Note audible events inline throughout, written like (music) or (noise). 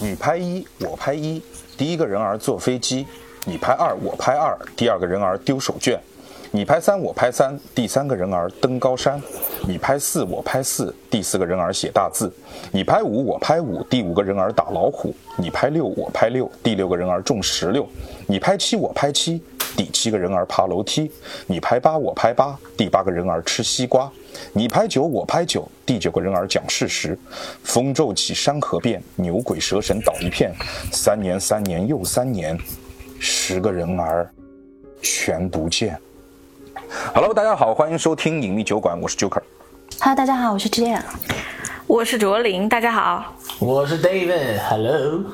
你拍一，我拍一，第一个人儿坐飞机；你拍二，我拍二，第二个人儿丢手绢；你拍三，我拍三，第三个人儿登高山；你拍四，我拍四，第四个人儿写大字；你拍五，我拍五，第五个人儿打老虎；你拍六，我拍六，第六个人儿种石榴；你拍七，我拍七，第七个人儿爬楼梯；你拍八，我拍八，第八个人儿吃西瓜。你拍九，我拍九，第九个人儿讲事实。风骤起，山河变，牛鬼蛇神倒一片。三年，三年又三年，十个人儿全不见。Hello，大家好，欢迎收听隐秘酒馆，我是 Joker。Hello，大家好，我是 Jia。我是卓林，大家好。我是 David，Hello。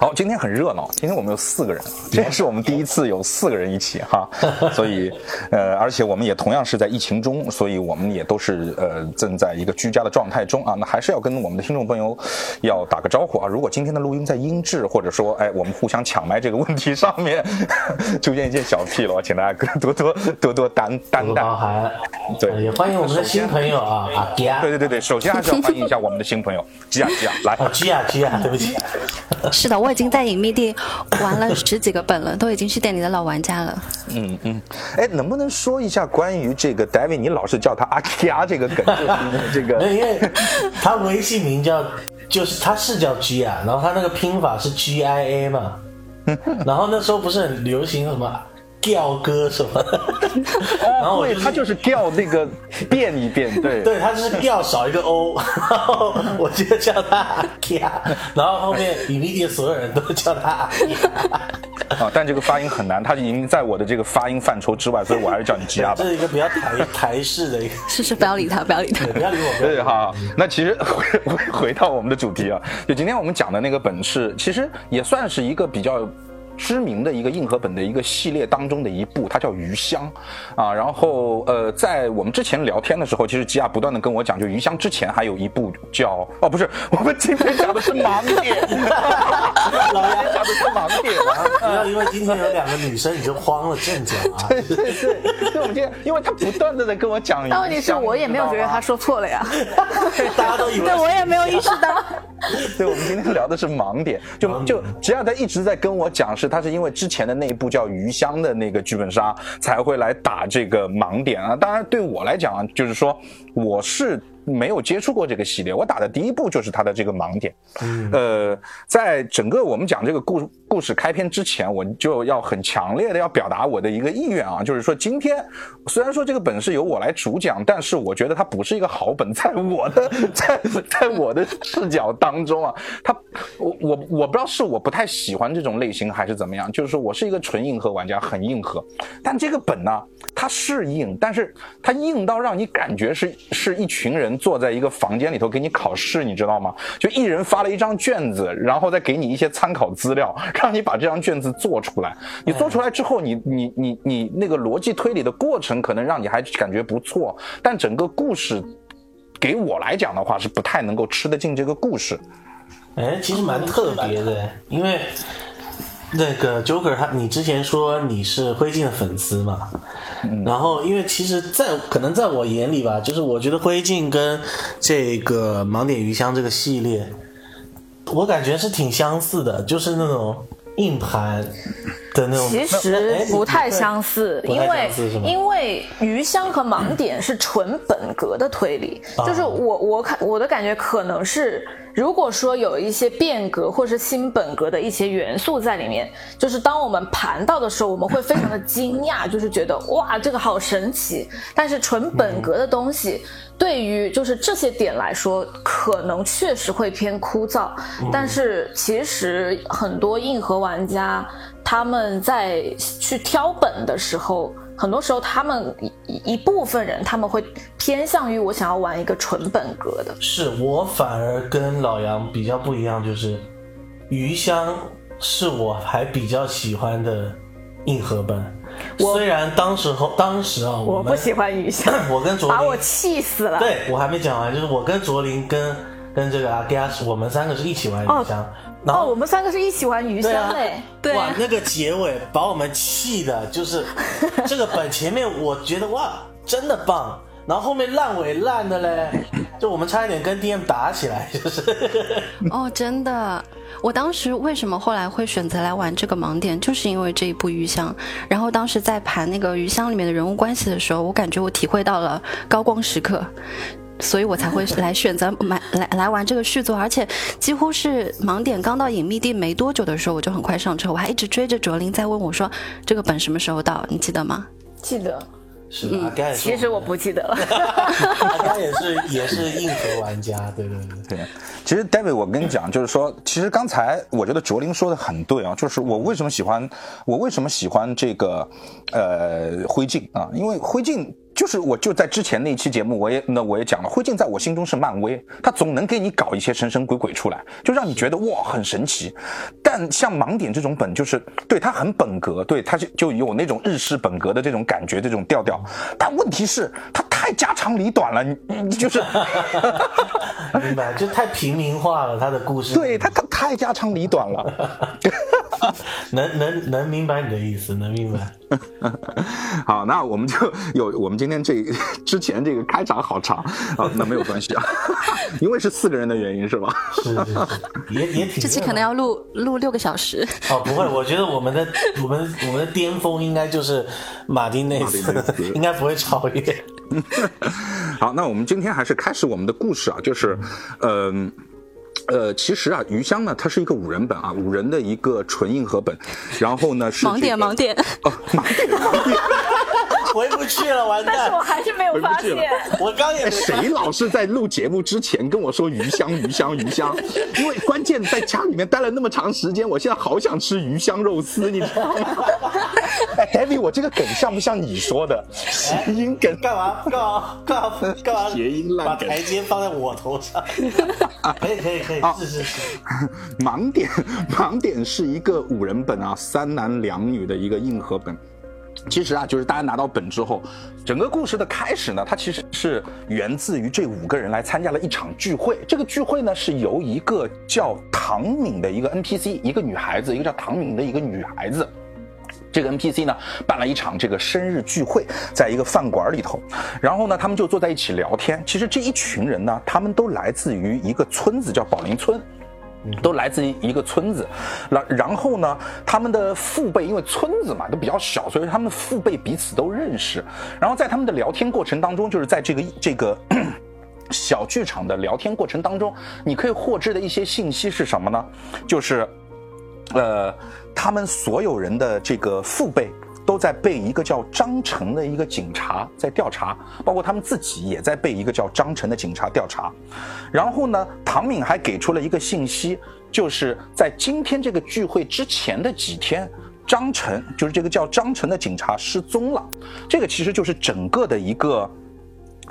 好，今天很热闹，今天我们有四个人，(laughs) 这也是我们第一次有四个人一起哈，(laughs) 所以呃，而且我们也同样是在疫情中，所以我们也都是呃正在一个居家的状态中啊，那还是要跟我们的听众朋友要打个招呼啊，如果今天的录音在音质或者说哎我们互相抢麦这个问题上面 (laughs) 出现一些小纰漏，请大家多多多多担担待。对也欢迎我们的新朋友啊，阿吉亚。对对对对，首先还是要欢迎一下我们的新朋友吉亚吉亚，来，啊，吉亚吉亚，对不起。是的，我已经在隐秘地玩了十几个本了，都已经是店里的老玩家了。嗯嗯，哎，能不能说一下关于这个 David，你老是叫他阿 K 啊这个梗，就是 (laughs) 这个因为他微信名叫，就是他是叫 G 啊，然后他那个拼法是 G I A 嘛，(laughs) 然后那时候不是很流行什么调歌什么，(laughs) 然后我对，就是他就是调那个变一变，对 (laughs) 对他就是调少一个 O，然后我就叫他阿基亚，然后后面隐秘地所有人都叫他阿基亚。啊，但这个发音很难，他已经在我的这个发音范畴之外，所以我还是叫你吉亚吧这。是一个比较台台式的一个，(laughs) 是是，不要理他，不要理他。不要理我，对，我。好，那其实回回回到我们的主题啊，就今天我们讲的那个本是，其实也算是一个比较。知名的一个硬核本的一个系列当中的一部，它叫《余香》啊。然后呃，在我们之前聊天的时候，其实吉亚不断的跟我讲，就《余香》之前还有一部叫哦，不是，(laughs) 我们今天讲的是盲点，(laughs) 老杨讲的是盲点啊。不要因为今天有两个女生你就慌了阵脚啊！(laughs) 对对对，对，我们今天，因为他不断的在跟我讲，但问题是我也没有觉得他说错了呀，大家都以为对我也没有意识到。对，我们今天聊的是盲点，就就吉亚他一直在跟我讲，是他是因为之前的那一部叫《余香》的那个剧本杀才会来打这个盲点啊。当然，对我来讲啊，就是说我是。没有接触过这个系列，我打的第一步就是它的这个盲点。呃，在整个我们讲这个故故事开篇之前，我就要很强烈的要表达我的一个意愿啊，就是说今天虽然说这个本是由我来主讲，但是我觉得它不是一个好本，在我的 (laughs) 在在我的视角当中啊，它我我我不知道是我不太喜欢这种类型还是怎么样，就是说我是一个纯硬核玩家，很硬核，但这个本呢，它是硬，但是它硬到让你感觉是是一群人坐在一个房间里头给你考试，你知道吗？就一人发了一张卷子，然后再给你一些参考资料，(laughs) 让你把这张卷子做出来。你做出来之后，你你你你那个逻辑推理的过程可能让你还感觉不错，但整个故事给我来讲的话是不太能够吃得进这个故事。哎，其实蛮特别的，因为那个 Joker 他，你之前说你是灰烬的粉丝嘛，然后因为其实在可能在我眼里吧，就是我觉得灰烬跟这个盲点鱼香这个系列，我感觉是挺相似的，就是那种硬盘的那种，其实不太相似，因为因为余香和盲点是纯本格的推理，啊。就是我我看我的感觉可能是，如果说有一些变革或是新本格的一些元素在里面，就是当我们盘到的时候，我们会非常的 (laughs) 惊讶，就是觉得哇这个好神奇，但是纯本格的东西。对于就是这些点来说，可能确实会偏枯燥，但是其实很多硬核玩家他们在去挑本的时候，很多时候他们一一部分人他们会偏向于我想要玩一个纯本格的。是我反而跟老杨比较不一样，就是鱼香是我还比较喜欢的硬核本。虽然当时候当时啊，我们不喜欢鱼香，(laughs) 我跟卓林把我气死了。对我还没讲完，就是我跟卓林跟跟这个阿 a s 我们三个是一起玩鱼香，然哦，我们三个是一起玩鱼香嘞。对哇，那个结尾把我们气的，就是 (laughs) 这个本前面我觉得哇真的棒，然后后面烂尾烂的嘞，就我们差一点跟 DM 打起来，就是。哦，真的，我当时为什么后来会选择来玩这个盲点，就是因为这一部《鱼香》。然后当时在盘那个《鱼香》里面的人物关系的时候，我感觉我体会到了高光时刻，所以我才会来选择买来来玩这个续作。而且几乎是盲点刚到隐秘地没多久的时候，我就很快上车，我还一直追着卓林在问我说这个本什么时候到，你记得吗？记得。是阿甘也是，其实我不记得了。(laughs) 阿甘也是也是硬核玩家，对对对。对，其实 David，我跟你讲，就是说，其实刚才我觉得卓林说的很对啊，就是我为什么喜欢，我为什么喜欢这个，呃，灰烬啊，因为灰烬。就是我就在之前那一期节目，我也那我也讲了，灰烬在我心中是漫威，他总能给你搞一些神神鬼鬼出来，就让你觉得哇很神奇。但像盲点这种本，就是对它很本格，对它就就有那种日式本格的这种感觉，这种调调。但问题是它太家长里短了，你你就是 (laughs) 明白，就太平民化了，他的故事。对他他太家长里短了。(laughs) 能能能明白你的意思，能明白。(laughs) 好，那我们就有我们今天这 (laughs) 之前这个开场好长啊，那没有关系啊，因为是四个人的原因是吧？是是是，也也挺。这期可能要录录六个小时。哦，不会，我觉得我们的我们我们的巅峰应该就是马丁内斯，应该不会超越。好，那我们今天还是开始我们的故事啊，就是嗯。呃，其实啊，余香呢，它是一个五人本啊，五人的一个纯硬核本，然后呢是盲点盲点哦，盲点盲点。回不去了，完蛋！但是我还是没有发现。我刚也谁老是在录节目之前跟我说鱼香鱼香鱼香？(laughs) 因为关键在家里面待了那么长时间，我现在好想吃鱼香肉丝，你知道吗？哎，(laughs) David，我这个梗像不像你说的谐音梗？干嘛干嘛干嘛干嘛？谐音烂梗，把台阶放在我头上。可以可以可以，是是是。盲点盲点是一个五人本啊，三男两女的一个硬核本。其实啊，就是大家拿到本之后，整个故事的开始呢，它其实是源自于这五个人来参加了一场聚会。这个聚会呢，是由一个叫唐敏的一个 NPC，一个女孩子，一个叫唐敏的一个女孩子，这个 NPC 呢办了一场这个生日聚会，在一个饭馆里头，然后呢，他们就坐在一起聊天。其实这一群人呢，他们都来自于一个村子，叫宝林村。都来自于一个村子，然然后呢，他们的父辈因为村子嘛都比较小，所以他们父辈彼此都认识。然后在他们的聊天过程当中，就是在这个这个 (clears throat) 小剧场的聊天过程当中，你可以获知的一些信息是什么呢？就是，呃，他们所有人的这个父辈。都在被一个叫张成的一个警察在调查，包括他们自己也在被一个叫张成的警察调查。然后呢，唐敏还给出了一个信息，就是在今天这个聚会之前的几天，张成就是这个叫张成的警察失踪了。这个其实就是整个的一个。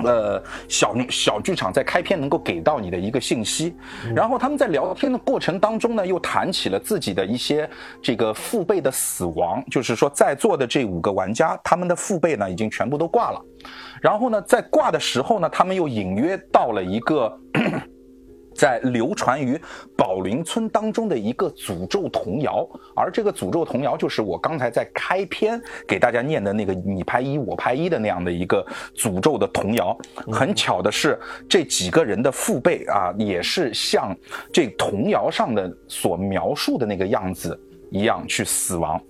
呃，小小剧场在开篇能够给到你的一个信息，然后他们在聊天的过程当中呢，又谈起了自己的一些这个父辈的死亡，就是说在座的这五个玩家，他们的父辈呢已经全部都挂了，然后呢，在挂的时候呢，他们又隐约到了一个。在流传于宝林村当中的一个诅咒童谣，而这个诅咒童谣就是我刚才在开篇给大家念的那个“你拍一，我拍一”的那样的一个诅咒的童谣。很巧的是，这几个人的父辈啊，也是像这童谣上的所描述的那个样子一样去死亡。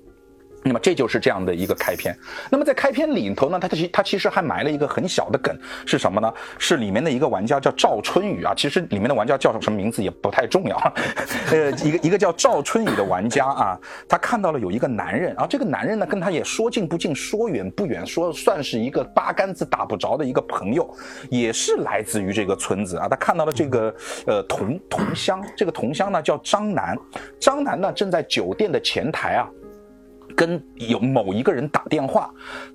那么这就是这样的一个开篇。那么在开篇里头呢，它其它其实还埋了一个很小的梗，是什么呢？是里面的一个玩家叫赵春雨啊。其实里面的玩家叫什么名字也不太重要。(laughs) 呃，一个一个叫赵春雨的玩家啊，他看到了有一个男人，然后这个男人呢跟他也说近不近，说远不远，说算是一个八竿子打不着的一个朋友，也是来自于这个村子啊。他看到了这个呃同同乡，这个同乡呢叫张楠，张楠呢正在酒店的前台啊。跟有某一个人打电话，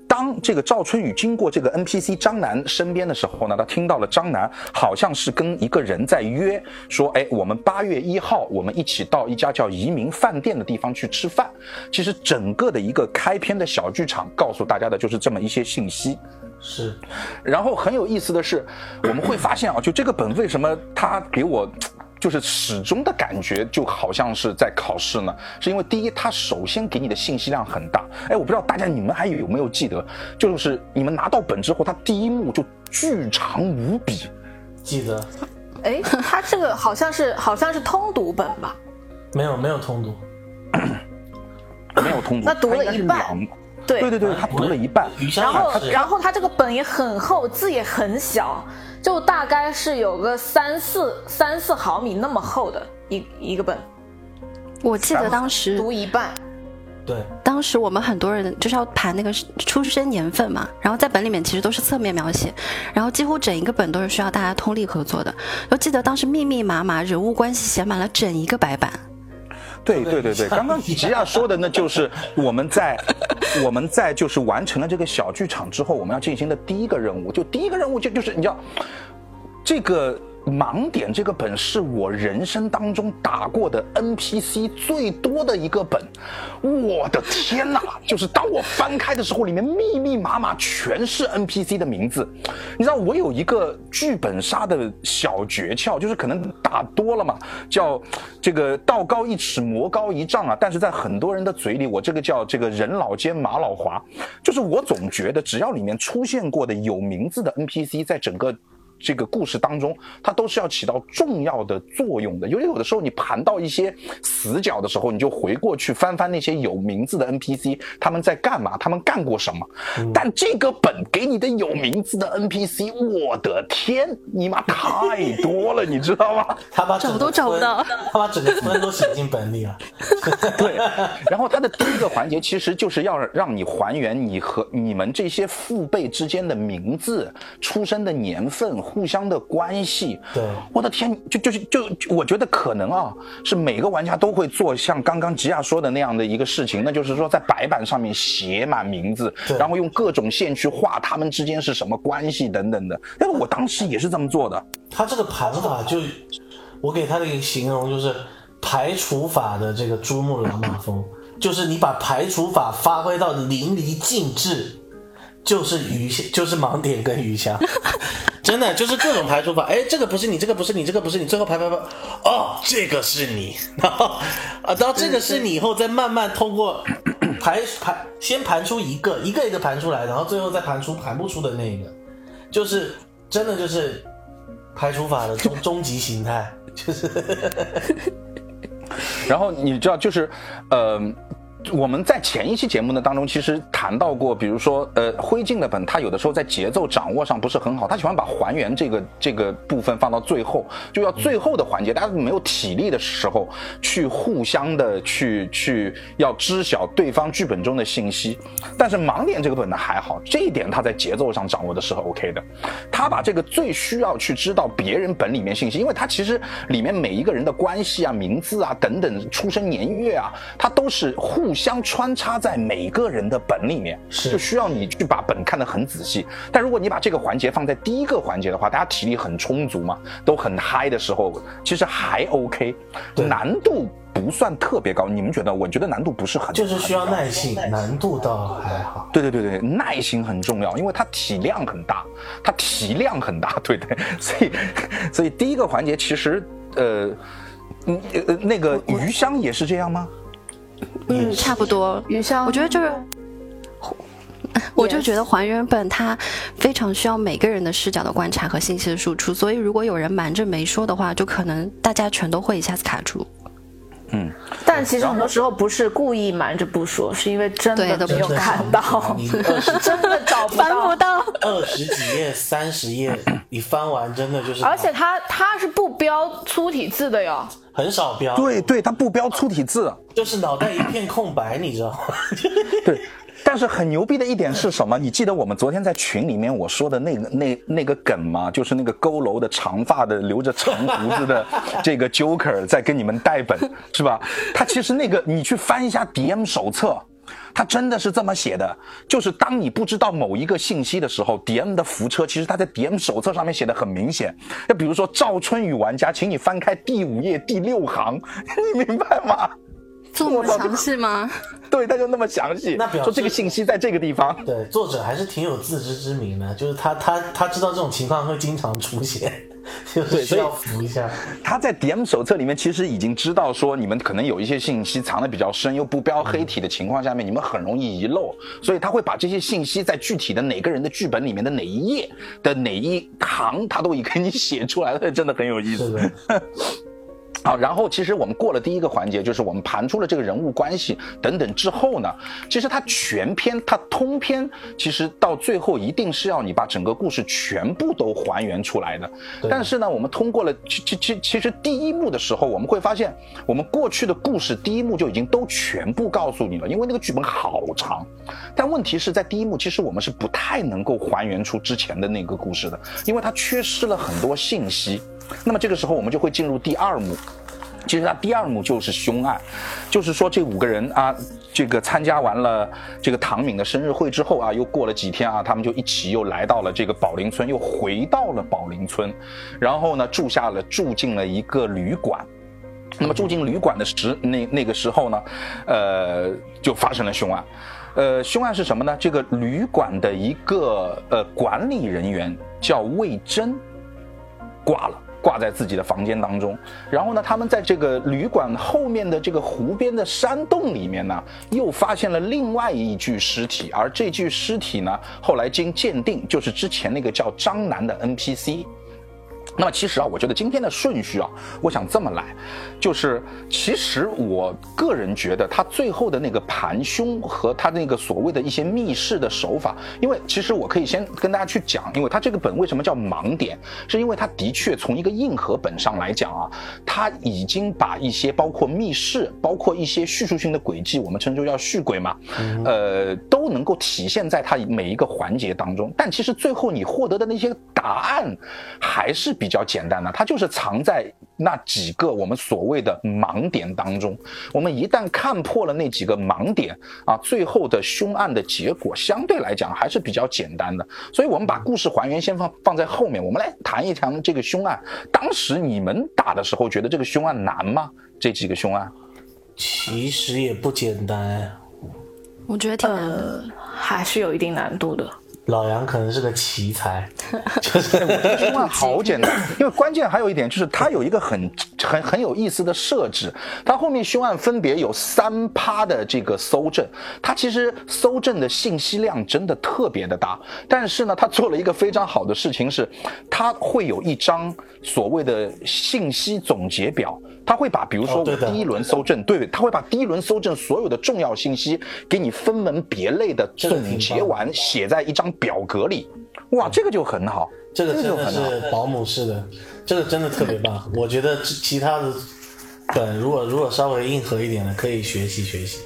当这个赵春雨经过这个 NPC 张楠身边的时候呢，他听到了张楠好像是跟一个人在约，说，哎，我们八月一号我们一起到一家叫移民饭店的地方去吃饭。其实整个的一个开篇的小剧场告诉大家的就是这么一些信息。是，然后很有意思的是，我们会发现啊，就这个本为什么他给我。就是始终的感觉就好像是在考试呢，是因为第一，它首先给你的信息量很大。哎，我不知道大家你们还有没有记得，就是你们拿到本之后，它第一幕就巨长无比，记得。哎，他这个好像是好像是通读本吧？没有没有通读，(coughs) 没有通读，那读了一半。对。对对对，他读了一半。然后然后他这个本也很厚，字也很小，就大概是有个三四三四毫米那么厚的一一个本，我记得当时读一半。对当时我们很多人就是要盘那个出生年份嘛，然后在本里面其实都是侧面描写，然后几乎整一个本都是需要大家通力合作的。我记得当时密密麻麻人物关系写满了整一个白板。对对对对，刚刚吉亚说的那，就是我们在我们在就是完成了这个小剧场之后，我们要进行的第一个任务，就第一个任务就就是你知道，这个盲点这个本是我人生当中打过的 NPC 最多的一个本，我的天哪！(laughs) 就是当我翻开的时候，里面密密麻麻全是 NPC 的名字。你知道我有一个剧本杀的小诀窍，就是可能打多了嘛，叫这个道高一尺，魔高一丈啊。但是在很多人的嘴里，我这个叫这个人老奸马老滑，就是我总觉得只要里面出现过的有名字的 NPC，在整个。这个故事当中，它都是要起到重要的作用的。因为有的时候你盘到一些死角的时候，你就回过去翻翻那些有名字的 NPC，他们在干嘛，他们干过什么。但这个本给你的有名字的 NPC，我的天，你妈太多了，你知道吗？(laughs) 他把整都找不到他把整个村都写进本里了。(laughs) 对，然后它的第一个环节其实就是要让你还原你和你们这些父辈之间的名字、出生的年份、互相的关系。对我的天，就就是就就我觉得可能啊，是每个玩家都会做像刚刚吉亚说的那样的一个事情，那就是说在白板上面写满名字，然后用各种线去画他们之间是什么关系等等的。但是我当时也是这么做的。他这个盘法就，我给他的一个形容就是排除法的这个珠穆朗玛峰，就是你把排除法发挥到淋漓尽致，就是鱼香，就是盲点跟鱼香，(laughs) 真的就是各种排除法。哎，这个不是你，这个不是你，这个不是你，最后排排排，哦，这个是你，(laughs) 然后啊，到这个是你以后，再慢慢通过 (laughs) 排排，先盘出一个，一个一个盘出来，然后最后再盘出盘不出的那个，就是真的就是排除法的终终极形态，就是。然后你知道，就是，呃，我们在前一期节目呢当中，其实谈到过，比如说，呃，灰烬的本，它有的时候在节奏掌握上不是很好，他喜欢把还原这个这个部分放到最后，就要最后的环节，大家没有体力的时候，去互相的去去要知晓对方剧本中的信息。但是盲点这个本呢还好，这一点他在节奏上掌握的是 OK 的，他把这个最需要去知道别人本里面信息，因为他其实里面每一个人的关系啊、名字啊等等、出生年月啊，他都是互相穿插在每个人的本里面，是就需要你去把本看得很仔细。但如果你把这个环节放在第一个环节的话，大家体力很充足嘛，都很嗨的时候，其实还 OK，难度不算特别高。你们觉得？我觉得难度不是很，就是需要耐心，难度倒还好。对对对对，耐心很重要，因为它体量很大，它体量很大，(laughs) 对对，所以所以第一个环节其实呃，嗯呃那个鱼香也是这样吗？嗯，差不多。云霄，我觉得就是，我就觉得还原本它非常需要每个人的视角的观察和信息的输出，所以如果有人瞒着没说的话，就可能大家全都会一下子卡住。但其实很多时候不是故意瞒着不说，是因为真的没有看到，你二十 (laughs) 真的找不翻不到。到，二十几页、三十页，你翻完真的就是，(laughs) 而且它它是不标粗体字的哟，很少标，对对，它不标粗体字，就是脑袋一片空白，你知道吗？(laughs) 对。但是很牛逼的一点是什么？你记得我们昨天在群里面我说的那个那那个梗吗？就是那个佝偻的长发的留着长胡子的 (laughs) 这个 Joker 在跟你们带本，是吧？他其实那个你去翻一下 DM 手册。他真的是这么写的，就是当你不知道某一个信息的时候，DM 的扶车其实他在 DM 手册上面写的很明显。那比如说赵春雨玩家，请你翻开第五页第六行，(laughs) 你明白吗？这么详细吗？(laughs) 对，他就那么详细，那表示说这个信息在这个地方。对，作者还是挺有自知之明的，就是他他他知道这种情况会经常出现，(laughs) 就是需要扶一下。他在 DM 手册里面其实已经知道说，你们可能有一些信息藏的比较深，又不标黑体的情况下面，你们很容易遗漏，所以他会把这些信息在具体的哪个人的剧本里面的哪一页的哪一行，他都已给你写出来了，真的很有意思。好，然后其实我们过了第一个环节，就是我们盘出了这个人物关系等等之后呢，其实它全篇它通篇，其实到最后一定是要你把整个故事全部都还原出来的。但是呢，我们通过了其其其其实第一幕的时候，我们会发现我们过去的故事第一幕就已经都全部告诉你了，因为那个剧本好长。但问题是在第一幕，其实我们是不太能够还原出之前的那个故事的，因为它缺失了很多信息。那么这个时候，我们就会进入第二幕。其实它第二幕就是凶案，就是说这五个人啊，这个参加完了这个唐敏的生日会之后啊，又过了几天啊，他们就一起又来到了这个宝林村，又回到了宝林村，然后呢住下了住进了一个旅馆。那么住进旅馆的时那那个时候呢，呃，就发生了凶案。呃，凶案是什么呢？这个旅馆的一个呃管理人员叫魏征，挂了。挂在自己的房间当中，然后呢，他们在这个旅馆后面的这个湖边的山洞里面呢，又发现了另外一具尸体，而这具尸体呢，后来经鉴定就是之前那个叫张楠的 NPC。那么其实啊，我觉得今天的顺序啊，我想这么来，就是其实我个人觉得他最后的那个盘凶和他那个所谓的一些密室的手法，因为其实我可以先跟大家去讲，因为他这个本为什么叫盲点，是因为他的确从一个硬核本上来讲啊，他已经把一些包括密室，包括一些叙述性的轨迹，我们称之为叫续轨嘛，呃，都能够体现在他每一个环节当中，但其实最后你获得的那些答案还是比。比较简单的，它就是藏在那几个我们所谓的盲点当中。我们一旦看破了那几个盲点啊，最后的凶案的结果相对来讲还是比较简单的。所以，我们把故事还原先放放在后面，我们来谈一谈这个凶案。当时你们打的时候，觉得这个凶案难吗？这几个凶案其实也不简单，我觉得挺难的，还是有一定难度的。老杨可能是个奇才，(laughs) 就是凶案好简单，因为关键还有一点就是它有一个很很很有意思的设置，它后面凶案分别有三趴的这个搜证，它其实搜证的信息量真的特别的大，但是呢，它做了一个非常好的事情是，它会有一张所谓的信息总结表。他会把，比如说我第一轮搜证，对，他会把第一轮搜证所有的重要信息给你分门别类的总结完，写在一张表格里。哇，这个就很好，这个真的是保姆式的，这个真的特别棒。(laughs) 我觉得其他的本如果如果稍微硬核一点的，可以学习学习。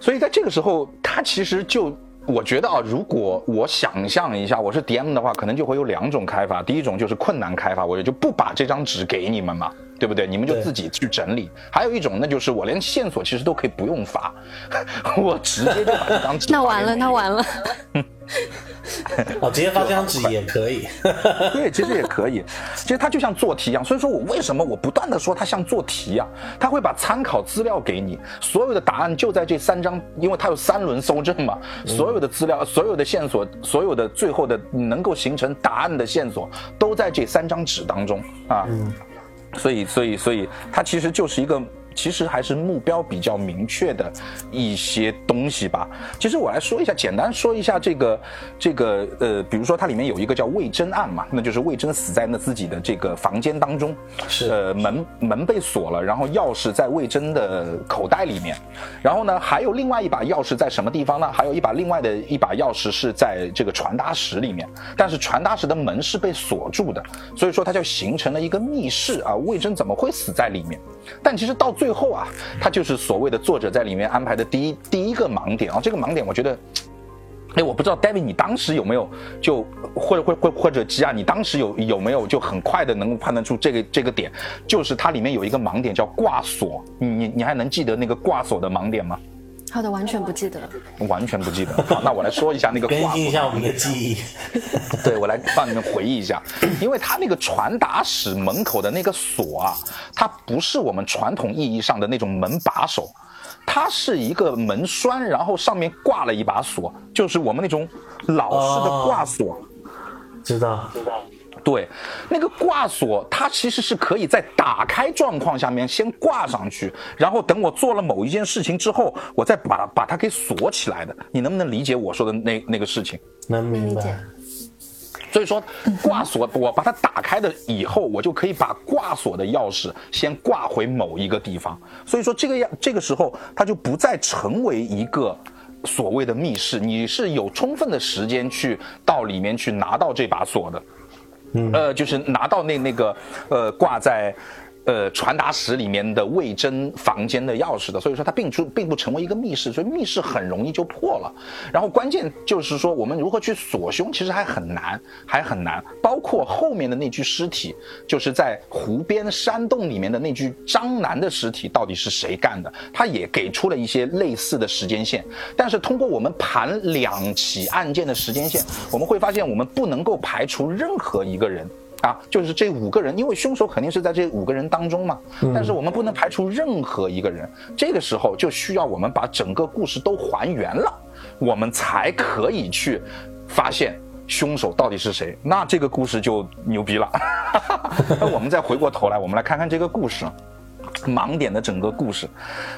所以在这个时候，他其实就。我觉得啊，如果我想象一下，我是 DM 的话，可能就会有两种开发。第一种就是困难开发，我就不把这张纸给你们嘛，对不对？你们就自己去整理。还有一种，那就是我连线索其实都可以不用发，(laughs) 我直接就把这张纸。(laughs) 那完了，那完了。哦，直接发这张纸也可以。(laughs) 对，其实也可以。其实它就像做题一样，所以说我为什么我不断的说它像做题呀？他会把参考资料给你，所有的答案就在这三张，因为它有三轮搜证嘛，所有的资料、所有的线索、所有的最后的能够形成答案的线索，都在这三张纸当中啊。所以，所以，所以，它其实就是一个。其实还是目标比较明确的一些东西吧。其实我来说一下，简单说一下这个这个呃，比如说它里面有一个叫魏征案嘛，那就是魏征死在那自己的这个房间当中，是呃门门被锁了，然后钥匙在魏征的口袋里面，然后呢还有另外一把钥匙在什么地方呢？还有一把另外的一把钥匙是在这个传达室里面，但是传达室的门是被锁住的，所以说它就形成了一个密室啊。魏征怎么会死在里面？但其实到最后啊，他就是所谓的作者在里面安排的第一第一个盲点啊。这个盲点，我觉得，哎，我不知道 David 你当时有没有就或者或或或者吉亚，你当时有有没有就很快的能够判断出这个这个点，就是它里面有一个盲点叫挂锁。你你还能记得那个挂锁的盲点吗？好的，完全不记得了。完全不记得。(laughs) 好，那我来说一下那个。更新一下我们的记忆。(laughs) 对，我来帮你们回忆一下，因为它那个传达室门口的那个锁啊，它不是我们传统意义上的那种门把手，它是一个门栓，然后上面挂了一把锁，就是我们那种老式的挂锁。知道，知道。对，那个挂锁它其实是可以在打开状况下面先挂上去，然后等我做了某一件事情之后，我再把把它给锁起来的。你能不能理解我说的那那个事情？能明白。所以说，挂锁我把它打开的以后，我就可以把挂锁的钥匙先挂回某一个地方。所以说，这个样这个时候，它就不再成为一个所谓的密室，你是有充分的时间去到里面去拿到这把锁的。呃，就是拿到那那个呃挂在。呃，传达室里面的魏征房间的钥匙的，所以说它并不并不成为一个密室，所以密室很容易就破了。然后关键就是说，我们如何去锁凶，其实还很难，还很难。包括后面的那具尸体，就是在湖边山洞里面的那具张楠的尸体，到底是谁干的？他也给出了一些类似的时间线。但是通过我们盘两起案件的时间线，我们会发现，我们不能够排除任何一个人。啊，就是这五个人，因为凶手肯定是在这五个人当中嘛。但是我们不能排除任何一个人，这个时候就需要我们把整个故事都还原了，我们才可以去发现凶手到底是谁。那这个故事就牛逼了。(laughs) 那我们再回过头来，我们来看看这个故事。盲点的整个故事，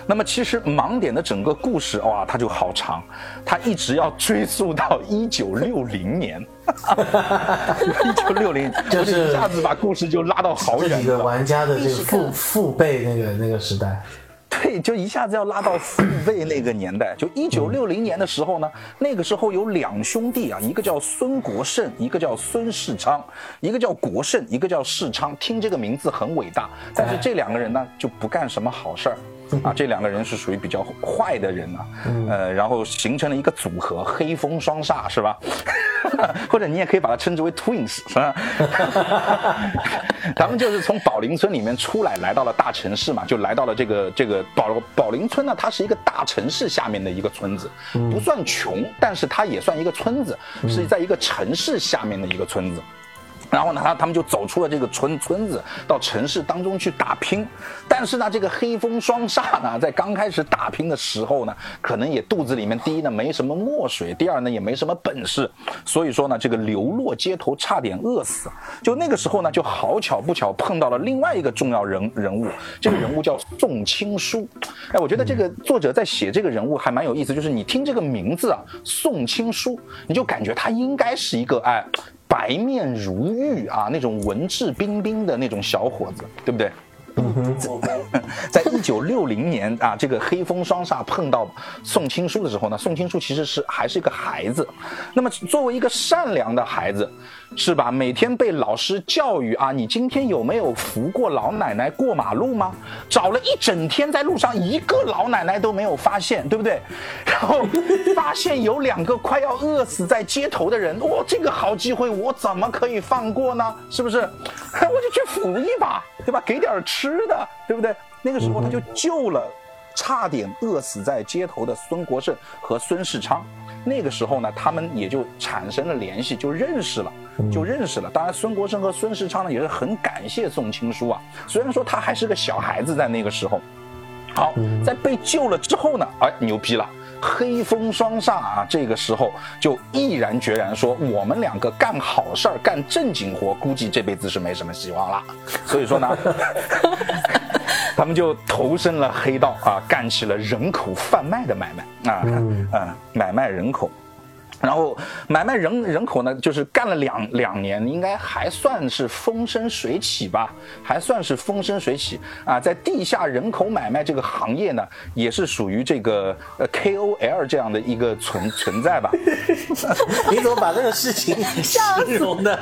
那么其实盲点的整个故事哇，它就好长，它一直要追溯到一九六零年，一九六零，(laughs) 就是一下子把故事就拉到好远。几个玩家的这个父父辈那个那个时代。对，就一下子要拉到父辈那个年代，(laughs) 就一九六零年的时候呢，那个时候有两兄弟啊，一个叫孙国胜，一个叫孙世昌，一个叫国胜，一个叫世昌，听这个名字很伟大，但是这两个人呢就不干什么好事儿。啊，这两个人是属于比较坏的人啊，呃，然后形成了一个组合，黑风双煞是吧？(laughs) 或者你也可以把它称之为 twins 是吧？(laughs) 他们就是从宝林村里面出来，来到了大城市嘛，就来到了这个这个宝宝林村呢，它是一个大城市下面的一个村子，不算穷，但是它也算一个村子，是在一个城市下面的一个村子。然后呢，他他们就走出了这个村村子，到城市当中去打拼。但是呢，这个黑风双煞呢，在刚开始打拼的时候呢，可能也肚子里面第一呢没什么墨水，第二呢也没什么本事，所以说呢，这个流落街头，差点饿死。就那个时候呢，就好巧不巧碰到了另外一个重要人人物，这个人物叫宋青书。哎，我觉得这个作者在写这个人物还蛮有意思，就是你听这个名字啊，宋青书，你就感觉他应该是一个哎。白面如玉啊，那种文质彬彬的那种小伙子，对不对？(laughs) 在一九六零年啊，这个黑风双煞碰到宋青书的时候呢，宋青书其实是还是一个孩子。那么作为一个善良的孩子。是吧？每天被老师教育啊，你今天有没有扶过老奶奶过马路吗？找了一整天，在路上一个老奶奶都没有发现，对不对？然后发现有两个快要饿死在街头的人，哇，这个好机会，我怎么可以放过呢？是不是？(laughs) 我就去扶一把，对吧？给点吃的，对不对？那个时候他就救了差点饿死在街头的孙国胜和孙世昌。那个时候呢，他们也就产生了联系，就认识了，就认识了。当然，孙国生和孙世昌呢也是很感谢宋青书啊。虽然说他还是个小孩子，在那个时候，好，在被救了之后呢，哎，牛逼了，黑风双煞啊，这个时候就毅然决然说，我们两个干好事儿，干正经活，估计这辈子是没什么希望了。(laughs) 所以说呢。他们就投身了黑道啊，干起了人口贩卖的买卖啊，嗯，买卖人口。然后买卖人人口呢，就是干了两两年，应该还算是风生水起吧，还算是风生水起啊。在地下人口买卖这个行业呢，也是属于这个呃 KOL 这样的一个存存在吧。(laughs) 你怎么把这个事情形容的？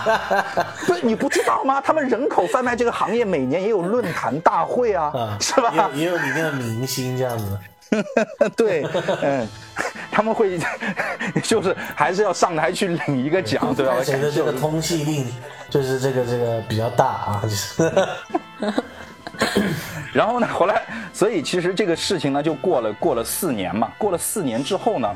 (laughs) 不是你不知道吗？他们人口贩卖这个行业每年也有论坛大会啊，是吧？也有里面的明星这样子。(laughs) 对，嗯。他们会，(laughs) 就是还是要上台去领一个奖，对吧？谁的这个通气令就是这个这个比较大啊，就是。(laughs) 然后呢，后来，所以其实这个事情呢，就过了过了四年嘛，过了四年之后呢。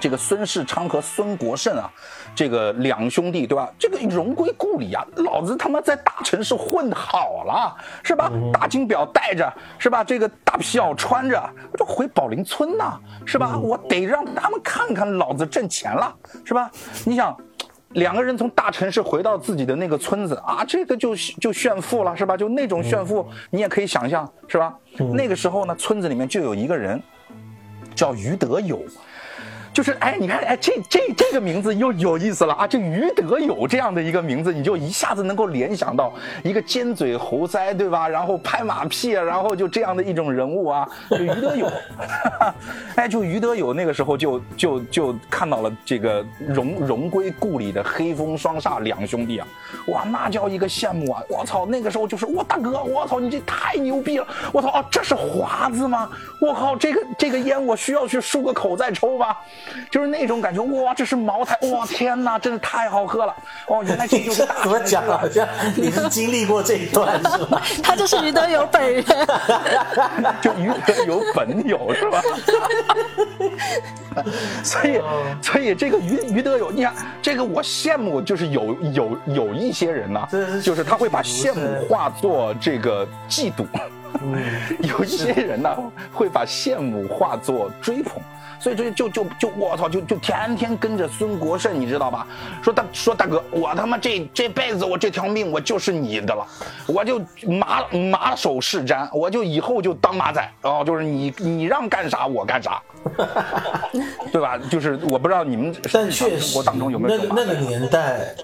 这个孙世昌和孙国胜啊，这个两兄弟对吧？这个荣归故里啊，老子他妈在大城市混好了，是吧？大金表戴着，是吧？这个大皮袄穿着，我就回宝林村呐，是吧？我得让他们看看老子挣钱了，是吧？你想，两个人从大城市回到自己的那个村子啊，这个就就炫富了，是吧？就那种炫富，你也可以想象，是吧？那个时候呢，村子里面就有一个人，叫于德友。就是哎，你看哎，这这这个名字又有意思了啊！这于德友这样的一个名字，你就一下子能够联想到一个尖嘴猴腮，对吧？然后拍马屁，然后就这样的一种人物啊，就于德友。(laughs) 哎，就于德友那个时候就就就看到了这个荣荣归故里的黑风双煞两兄弟啊，哇，那叫一个羡慕啊！我操，那个时候就是我大哥，我操，你这太牛逼了！我操啊，这是华子吗？我靠，这个这个烟我需要去漱个口再抽吧。就是那种感觉，哇，这是茅台，哇，(laughs) 天哪，真的太好喝了，哦，原来这就是怎么讲好像你是经历过这一段是吧？(laughs) 他就是于德友本人，(laughs) 就于德友本友是吧？所以，所以这个于于德友，你看这个我羡慕，就是有有有一些人呢，就是他会把羡慕化作这个嫉妒，(laughs) 有一些人呢会把羡慕化作追捧。所以这就就就我操，就就天天跟着孙国胜，你知道吧？说大说大哥，我他妈这这辈子我这条命我就是你的了，我就马马首是瞻，我就以后就当马仔哦，就是你你让干啥我干啥，(laughs) 对吧？就是我不知道你们但确实当中有没有那那个年代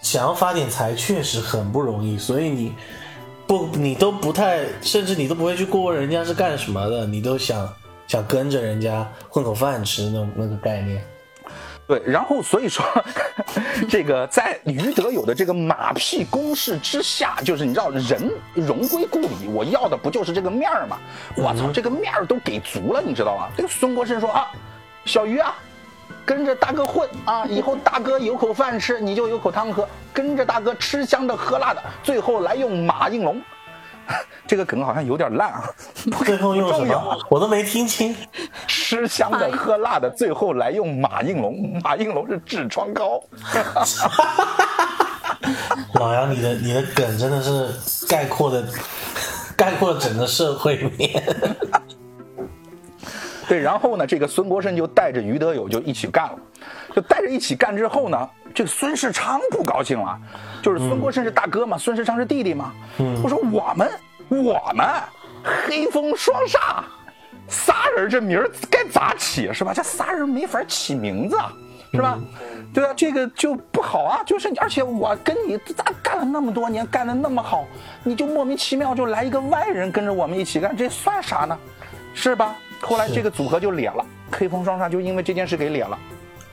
想要发点财确实很不容易，所以你不你都不太，甚至你都不会去过问人家是干什么的，你都想。想跟着人家混口饭吃那种那个概念，对，然后所以说，(laughs) 这个在于德友的这个马屁攻势之下，就是你知道人荣归故里，我要的不就是这个面儿吗？我操，这个面儿都给足了，你知道吗？这个孙国胜说啊，小鱼啊，跟着大哥混啊，以后大哥有口饭吃，(laughs) 你就有口汤喝，跟着大哥吃香的喝辣的，最后来用马应龙。(laughs) 这个梗好像有点烂啊！(laughs) 最后用什么？我都没听清。吃香的喝辣的，最后来用马应龙。马应龙是痔疮膏。老杨，你的你的梗真的是概括的，概括了整个社会面。对，然后呢，这个孙国胜就带着于德友就一起干了，就带着一起干之后呢，这个孙世昌不高兴了。就是孙国胜是大哥嘛，孙世昌是弟弟嘛。我说我们我们黑风双煞仨人这名儿该咋起是吧？这仨人没法起名字是吧？对啊，这个就不好啊。就是而且我跟你咋干了那么多年，干的那么好，你就莫名其妙就来一个外人跟着我们一起干，这算啥呢？是吧？后来这个组合就裂了，黑风双煞就因为这件事给裂了。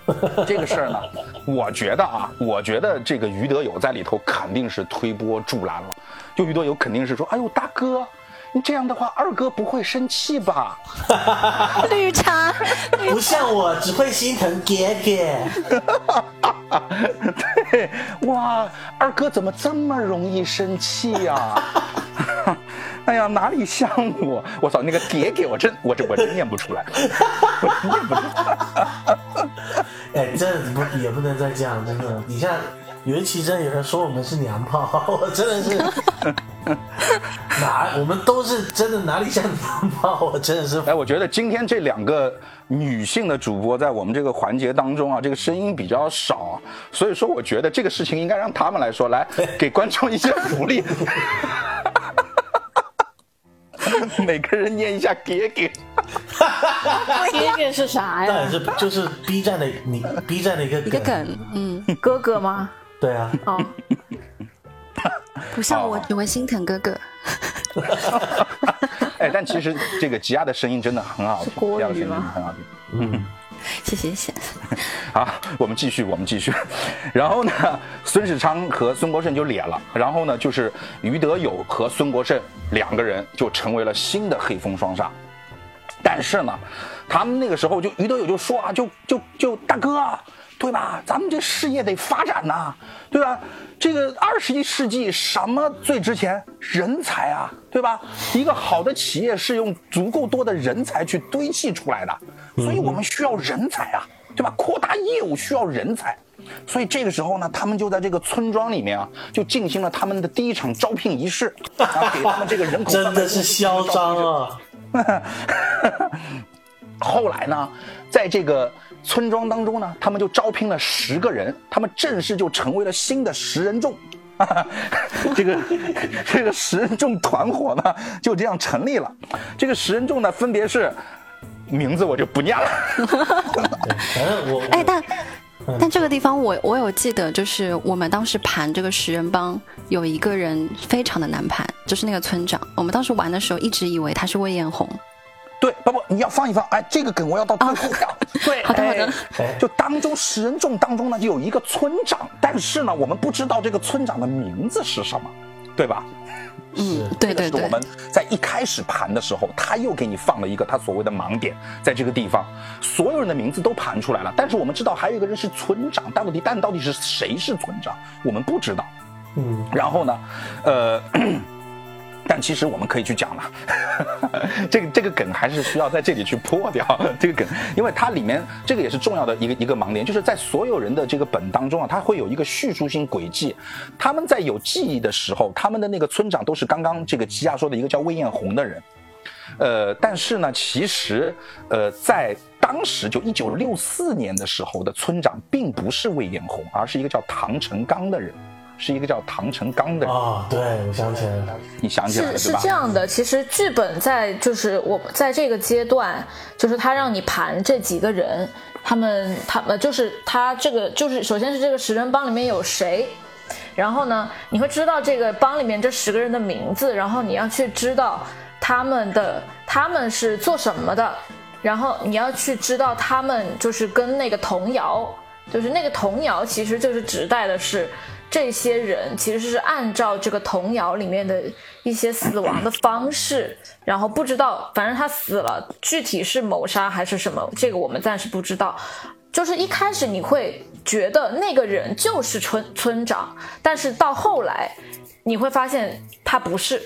(laughs) 这个事儿呢，我觉得啊，我觉得这个于德友在里头肯定是推波助澜了。就于德友肯定是说：“哎呦，大哥，你这样的话，二哥不会生气吧？” (laughs) 绿茶，不像我只会心疼哥哥。(laughs) 对，哇，二哥怎么这么容易生气呀？哎呀，哪里像我？我操，那个叠给我真，我这我真念不出来，我念不出来。哎，这不也不能再讲真的。你像尤其真有人说我们是娘炮，我真的是 (laughs) 哪我们都是真的哪里像娘炮？我真的是。哎，我觉得今天这两个女性的主播在我们这个环节当中啊，这个声音比较少，所以说我觉得这个事情应该让他们来说，来给观众一些福利。(laughs) 每个人念一下“给给”，“给给”是啥呀？那也是就是 B 站的你 B 站的一个一个梗，嗯，哥哥吗？对啊。哦。(laughs) 不像我，只会心疼哥哥。(laughs) 哎，但其实这个吉亚的声音真的很好听，吉亚的声音很好听。嗯。谢谢谢，(laughs) 好，我们继续，我们继续。然后呢，孙世昌和孙国胜就脸了。然后呢，就是于德友和孙国胜两个人就成为了新的黑风双煞。但是呢，他们那个时候就于德友就说啊，就就就大哥，对吧？咱们这事业得发展呐，对吧？这个二十一世纪什么最值钱？人才啊，对吧？一个好的企业是用足够多的人才去堆砌出来的。所以我们需要人才啊，对吧？扩大业务需要人才，所以这个时候呢，他们就在这个村庄里面啊，就进行了他们的第一场招聘仪式，啊，给他们这个人口真的是嚣张啊！后来呢，在这个村庄当中呢，他们就招聘了十个人，他们正式就成为了新的十人众。(laughs) 这个这个十人众团伙呢，就这样成立了。这个十人众呢，分别是名字我就不念了。反正我哎，但但这个地方我我有记得，就是我们当时盘这个十人帮，有一个人非常的难盘，就是那个村长。我们当时玩的时候，一直以为他是魏艳红。对，不不，你要放一放，哎，这个梗我要到最后讲。对，好的好的哎就当中十人众当中呢，就有一个村长，但是呢，我们不知道这个村长的名字是什么，对吧？嗯，对对对这个是我，们在一开始盘的时候，他又给你放了一个他所谓的盲点，在这个地方，所有人的名字都盘出来了，但是我们知道还有一个人是村长，到底但到底是谁是村长，我们不知道。嗯，然后呢，呃。但其实我们可以去讲了，(laughs) 这个这个梗还是需要在这里去破掉。(laughs) 这个梗，因为它里面这个也是重要的一个一个盲点，就是在所有人的这个本当中啊，它会有一个叙述性轨迹。他们在有记忆的时候，他们的那个村长都是刚刚这个吉亚说的一个叫魏艳红的人，呃，但是呢，其实呃，在当时就一九六四年的时候的村长并不是魏艳红，而是一个叫唐成刚的人，是一个叫唐成刚的人。哦，对，我想起来了，你想起来了是？是这样的，其实剧本在就是我在这个阶段，就是他让你盘这几个人，他们他们就是他这个就是首先是这个十人帮里面有谁，然后呢你会知道这个帮里面这十个人的名字，然后你要去知道他们的他们是做什么的，然后你要去知道他们就是跟那个童谣，就是那个童谣其实就是指代的是。这些人其实是按照这个童谣里面的一些死亡的方式，(laughs) 然后不知道，反正他死了，具体是谋杀还是什么，这个我们暂时不知道。就是一开始你会觉得那个人就是村村长，但是到后来你会发现他不是，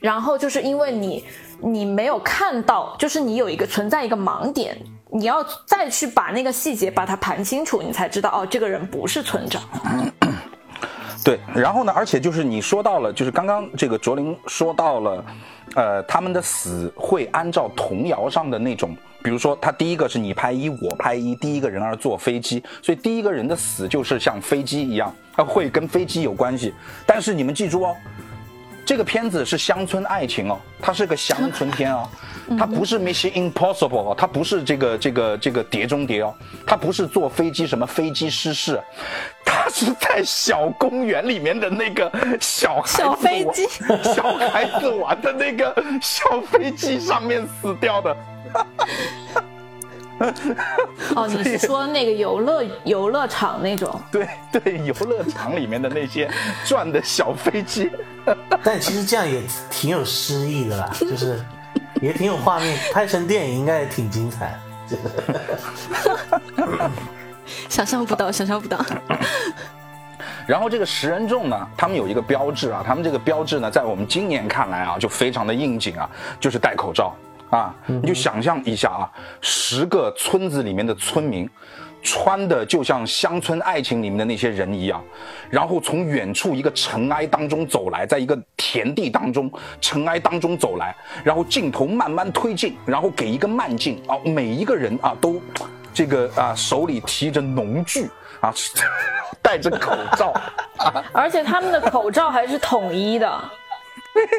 然后就是因为你你没有看到，就是你有一个存在一个盲点，你要再去把那个细节把它盘清楚，你才知道哦，这个人不是村长。(laughs) 对，然后呢，而且就是你说到了，就是刚刚这个卓林说到了，呃，他们的死会按照童谣上的那种，比如说他第一个是你拍一，我拍一，第一个人儿坐飞机，所以第一个人的死就是像飞机一样，它会跟飞机有关系。但是你们记住哦，这个片子是乡村爱情哦，它是个乡村片哦，它不是 Mission Impossible 哦，它不是这个这个这个碟中谍哦，它不是坐飞机什么飞机失事，它是在小公园里面的那个小孩子小飞机小孩子玩的那个小飞机上面死掉的。哦，你是说那个游乐游乐场那种？(laughs) 对对，游乐场里面的那些转的小飞机，但其实这样也挺有诗意的啦，就是也挺有画面，拍成电影应该也挺精彩。(laughs) 想象不到，想象不到。(laughs) 然后这个食人众呢，他们有一个标志啊，他们这个标志呢，在我们今年看来啊，就非常的应景啊，就是戴口罩啊。你就想象一下啊，十个村子里面的村民，穿的就像乡村爱情里面的那些人一样，然后从远处一个尘埃当中走来，在一个田地当中，尘埃当中走来，然后镜头慢慢推进，然后给一个慢镜啊，每一个人啊都这个啊手里提着农具啊，戴着口罩。而且他们的口罩还是统一的，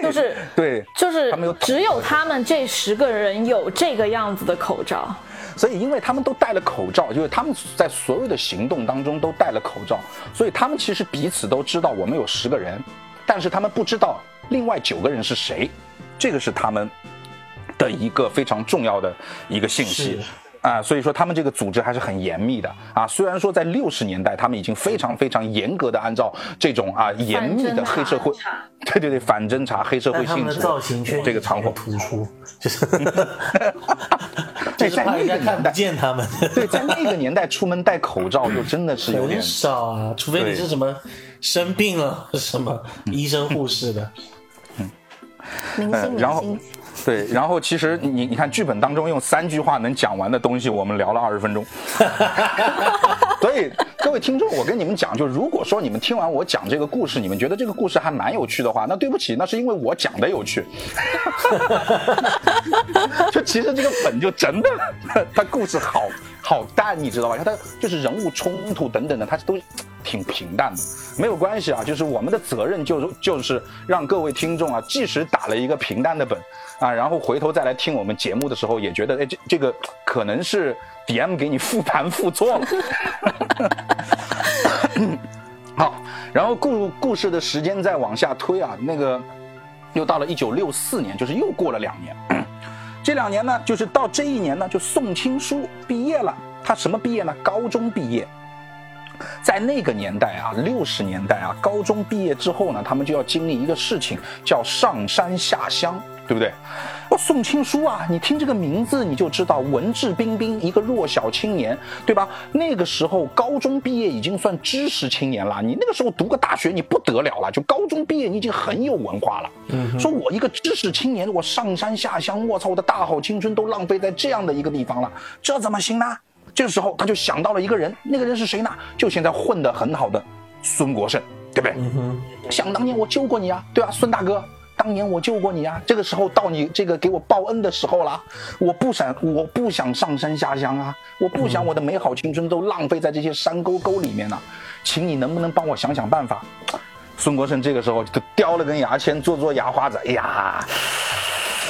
就是 (laughs) 对，就是只有他们这十个人有这个样子的口罩。所以因为他们都戴了口罩，就是他们在所有的行动当中都戴了口罩，所以他们其实彼此都知道我们有十个人，但是他们不知道另外九个人是谁，这个是他们的一个非常重要的一个信息。啊，所以说他们这个组织还是很严密的啊。虽然说在六十年代，他们已经非常非常严格的按照这种啊严密的黑社会，对对对，反侦查黑社会但他们的性质造型这个场合，突出，就是 (laughs) (laughs) 对，就是在怕人家看不那个年代，见他们。(laughs) 对，在那个年代出门戴口罩就真的是有点很少啊，除非你是什么生病了，什么医生护士的。明星嗯然后明星，对，然后其实你你看剧本当中用三句话能讲完的东西，我们聊了二十分钟。(laughs) 所以各位听众，我跟你们讲，就如果说你们听完我讲这个故事，你们觉得这个故事还蛮有趣的话，那对不起，那是因为我讲的有趣。(laughs) 就其实这个本就真的，它故事好好淡，你知道吧？它就是人物冲突等等的，它都挺平淡的，没有关系啊。就是我们的责任就是就是让各位听众啊，即使打了一个平淡的本啊，然后回头再来听我们节目的时候，也觉得哎，这这个可能是 DM 给你复盘复错了。(laughs) 好，然后故故事的时间再往下推啊，那个又到了一九六四年，就是又过了两年。这两年呢，就是到这一年呢，就宋青书毕业了。他什么毕业呢？高中毕业。在那个年代啊，六十年代啊，高中毕业之后呢，他们就要经历一个事情，叫上山下乡。对不对？哦，宋青书啊，你听这个名字你就知道文质彬彬，一个弱小青年，对吧？那个时候高中毕业已经算知识青年了。你那个时候读个大学你不得了了，就高中毕业你已经很有文化了。嗯，说我一个知识青年，我上山下乡，我操，我的大好青春都浪费在这样的一个地方了，这怎么行呢？这个时候他就想到了一个人，那个人是谁呢？就现在混得很好的孙国胜，对不对？嗯想当年我救过你啊，对吧，孙大哥？当年我救过你啊，这个时候到你这个给我报恩的时候了。我不想，我不想上山下乡啊，我不想我的美好青春都浪费在这些山沟沟里面了。请你能不能帮我想想办法？孙国胜这个时候就叼了根牙签，做做牙花子。哎呀，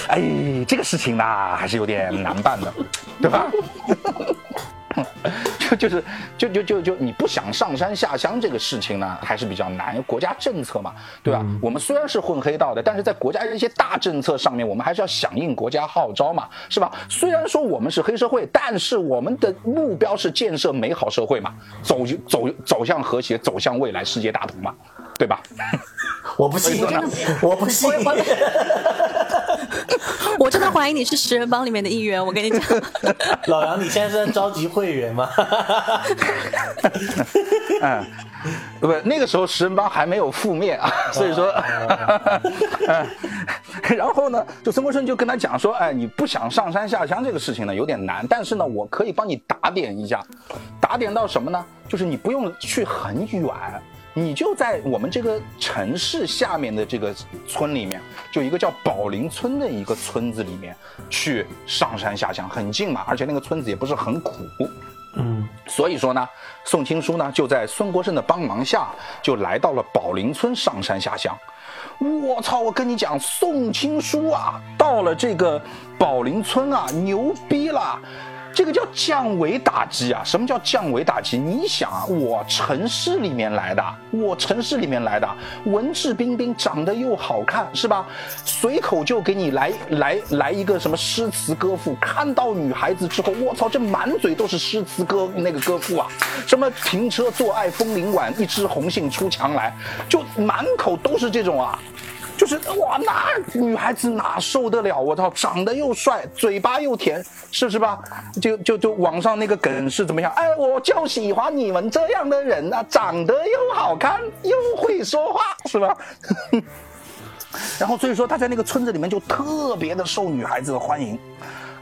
哎，这个事情呢还是有点难办的，对吧？(laughs) 就 (laughs) 就是就就就就你不想上山下乡这个事情呢，还是比较难，国家政策嘛，对吧？我们虽然是混黑道的，但是在国家一些大政策上面，我们还是要响应国家号召嘛，是吧？虽然说我们是黑社会，但是我们的目标是建设美好社会嘛，走走走向和谐，走向未来世界大同嘛，对吧？(laughs) 我不信，我不信。我真的怀疑你是十人帮里面的一员，我跟你讲。(laughs) 老杨，你现在是在召集会员吗？(laughs) 嗯，不，那个时候十人帮还没有覆灭啊，所以说，嗯，(laughs) 然后呢，就曾国胜就跟他讲说，哎，你不想上山下乡这个事情呢，有点难，但是呢，我可以帮你打点一下，打点到什么呢？就是你不用去很远。你就在我们这个城市下面的这个村里面，就一个叫宝林村的一个村子里面去上山下乡，很近嘛，而且那个村子也不是很苦，嗯，所以说呢，宋青书呢就在孙国胜的帮忙下，就来到了宝林村上山下乡。我操！我跟你讲，宋青书啊，到了这个宝林村啊，牛逼了。这个叫降维打击啊！什么叫降维打击？你想啊，我城市里面来的，我城市里面来的，文质彬彬，长得又好看，是吧？随口就给你来来来一个什么诗词歌赋，看到女孩子之后，我操，这满嘴都是诗词歌那个歌赋啊！什么停车坐爱枫林晚，一枝红杏出墙来，就满口都是这种啊！就是哇，那女孩子哪受得了？我操，长得又帅，嘴巴又甜，是是吧？就就就网上那个梗是怎么样？哎，我就喜欢你们这样的人啊，长得又好看又会说话，是吧？(laughs) 然后所以说他在那个村子里面就特别的受女孩子的欢迎。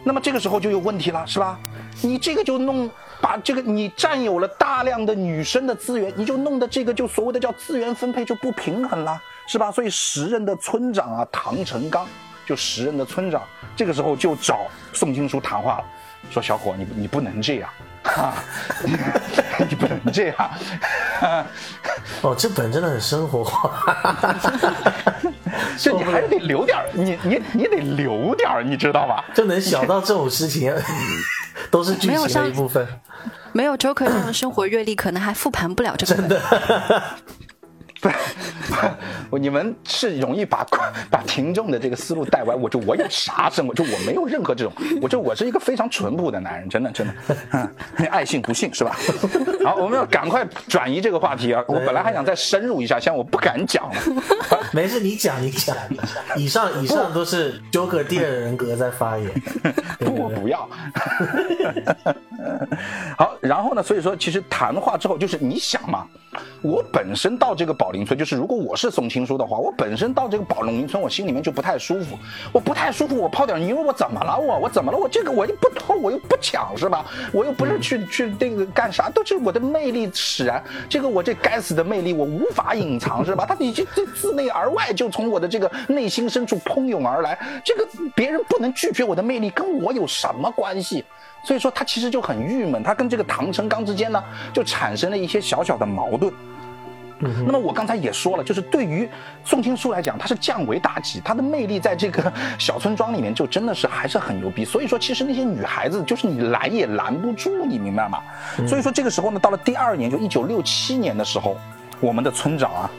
那么这个时候就有问题了，是吧？你这个就弄把这个你占有了大量的女生的资源，你就弄得这个就所谓的叫资源分配就不平衡了。是吧？所以时任的村长啊，唐成刚，就时任的村长，这个时候就找宋青书谈话了，说：“小伙，你你不能这样，哈，(laughs) 你不能这样。(laughs) ”哦，这本真的很生活化，(laughs) 就你还得留点你你你得留点你知道吧？就能想到这种事情，都是剧情的一部分。没有 Joker 这样的生活阅历，可能还复盘不了这个。真的。(laughs) 不，你们是容易把把听众的这个思路带歪。我就我有啥生活？就我没有任何这种，我就我是一个非常淳朴的男人，真的真的，嗯，爱信不信是吧？(laughs) 好，我们要赶快转移这个话题啊！我本来还想再深入一下，现在我不敢讲了。(laughs) 没事，你讲你讲。以上以上都是 Joker 第二人格在发言。不，我不要。好，然后呢？所以说，其实谈话之后，就是你想嘛，我本身到这个宝林村，就是如果我是宋青书的话，我本身到这个宝林村，我心里面就不太舒服。我不太舒服，我泡点妞，我怎么了？我我怎么了？我这个我又不偷，我又不抢，是吧？我又不是去去那个干啥，都是我的魅力使然。这个我这该死的魅力，我无法隐藏，是吧？他已经这自内而外就从我的这个内心深处喷涌而来。这个别人不能拒绝我的魅力，跟我有什么关系？所以说他其实就很郁闷，他跟这个唐成刚之间呢就产生了一些小小的矛盾。那么我刚才也说了，就是对于宋青书来讲，他是降维打击，他的魅力在这个小村庄里面就真的是还是很牛逼。所以说，其实那些女孩子就是你拦也拦不住，你明白吗？所以说这个时候呢，到了第二年，就一九六七年的时候，我们的村长啊，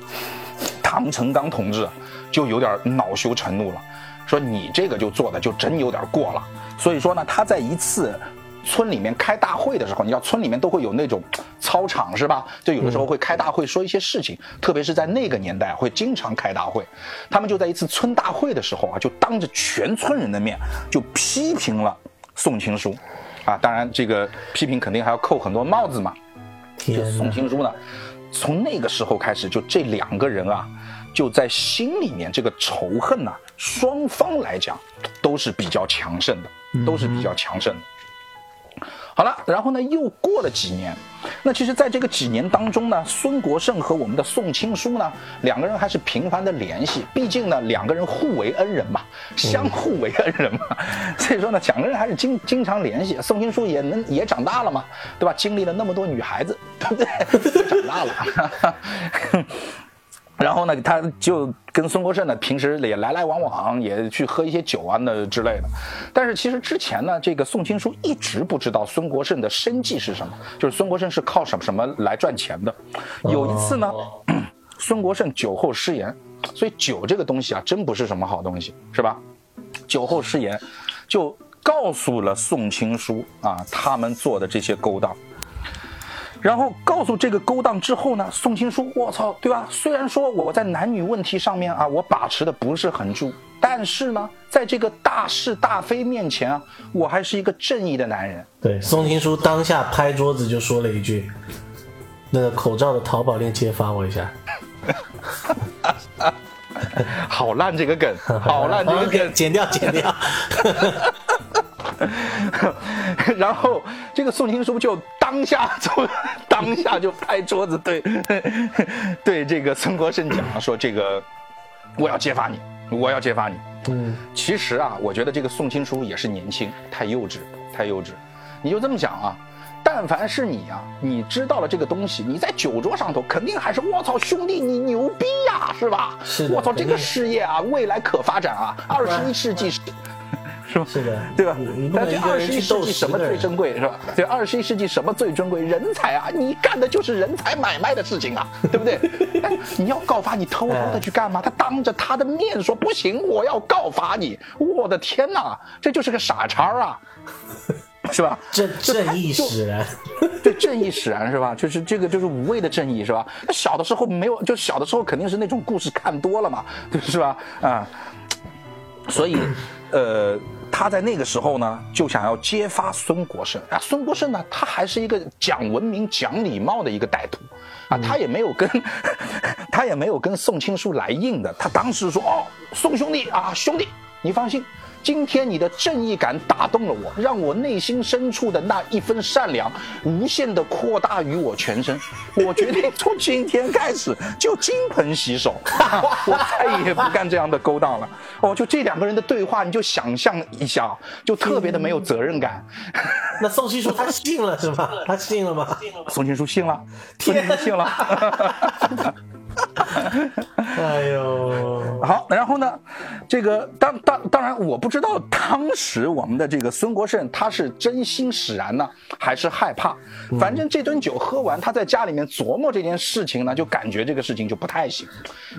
唐成刚同志就有点恼羞成怒了，说你这个就做的就真有点过了。所以说呢，他在一次。村里面开大会的时候，你知道村里面都会有那种操场是吧？就有的时候会开大会说一些事情，特别是在那个年代会经常开大会。他们就在一次村大会的时候啊，就当着全村人的面就批评了宋青书，啊，当然这个批评肯定还要扣很多帽子嘛。就宋青书呢，从那个时候开始，就这两个人啊，就在心里面这个仇恨呐，双方来讲都是比较强盛的，都是比较强盛的。好了，然后呢，又过了几年，那其实，在这个几年当中呢，孙国胜和我们的宋青书呢，两个人还是频繁的联系，毕竟呢，两个人互为恩人嘛，相互为恩人嘛，(laughs) 所以说呢，两个人还是经经常联系。宋青书也能也长大了嘛，对吧？经历了那么多女孩子，对不对？长大了。(laughs) 然后呢，他就跟孙国胜呢，平时也来来往往，也去喝一些酒啊那之类的。但是其实之前呢，这个宋青书一直不知道孙国胜的生计是什么，就是孙国胜是靠什么什么来赚钱的。有一次呢，(clears throat) 孙国胜酒后失言，所以酒这个东西啊，真不是什么好东西，是吧？酒后失言，就告诉了宋青书啊，他们做的这些勾当。然后告诉这个勾当之后呢，宋青书，我操，对吧？虽然说我在男女问题上面啊，我把持的不是很住，但是呢，在这个大是大非面前啊，我还是一个正义的男人。对，宋青书当下拍桌子就说了一句：“那个口罩的淘宝链接发我一下。(laughs) ”好烂这个梗，(laughs) 好烂这个梗，剪掉剪掉。(laughs) (laughs) 然后这个宋青书就当下就 (laughs) 当下就拍桌子对 (laughs) 对这个孙国胜讲说这个我要揭发你，我要揭发你。嗯，其实啊，我觉得这个宋青书也是年轻，太幼稚，太幼稚。你就这么讲啊，但凡是你啊，你知道了这个东西，你在酒桌上头肯定还是我操兄弟你牛逼呀，是吧？是我操这个事业啊，未来可发展啊，二十一世纪是。吧？是的，对吧？但这二十一世纪什么最珍贵，是吧？这二十一世纪什么最珍贵？人才啊！你干的就是人才买卖的事情啊，对不对？(laughs) 哎，你要告发，你偷偷的去干嘛？他当着他的面说不行，我要告发你！我的天哪，这就是个傻叉啊，是吧？(laughs) 正正义使然，(laughs) 对，正义使然是吧？就是这个就是无谓的正义是吧？那小的时候没有，就小的时候肯定是那种故事看多了嘛，是吧？啊，所以，呃。他在那个时候呢，就想要揭发孙国胜啊。孙国胜呢，他还是一个讲文明、讲礼貌的一个歹徒，啊，他也没有跟，(laughs) 他也没有跟宋青书来硬的。他当时说：“哦，宋兄弟啊，兄弟，你放心。”今天你的正义感打动了我，让我内心深处的那一份善良无限的扩大于我全身。我决定从今天开始就金盆洗手，(laughs) 我再也不干这样的勾当了。哦，就这两个人的对话，你就想象一下，就特别的没有责任感。那宋青书他信了是吗？他信了吗？宋青书信了，宋青书信了。(laughs) (laughs) 哎呦，好，然后呢，这个当当当然，我不知道当时我们的这个孙国胜他是真心使然呢，还是害怕。反正这顿酒喝完，他在家里面琢磨这件事情呢，就感觉这个事情就不太行。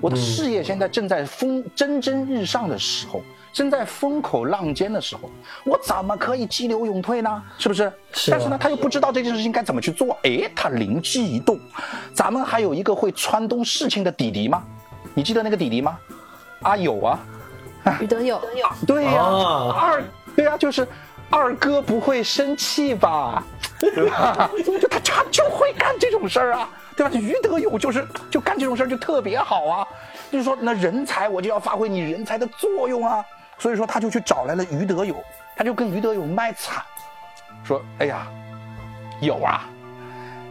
我的事业现在正在风蒸蒸日上的时候。正在风口浪尖的时候，我怎么可以激流勇退呢？是不是？但是呢，他又不知道这件事情该怎么去做。哎，他灵机一动，咱们还有一个会穿东事情的弟弟吗？你记得那个弟弟吗？啊，(laughs) 有啊，于德友。对呀，二，对呀，就是二哥不会生气吧？对吧？(laughs) 就他他就会干这种事儿啊，对吧？于德友就是就干这种事儿就特别好啊，就是说那人才我就要发挥你人才的作用啊。所以说，他就去找来了于德友，他就跟于德友卖惨，说：“哎呀，友啊，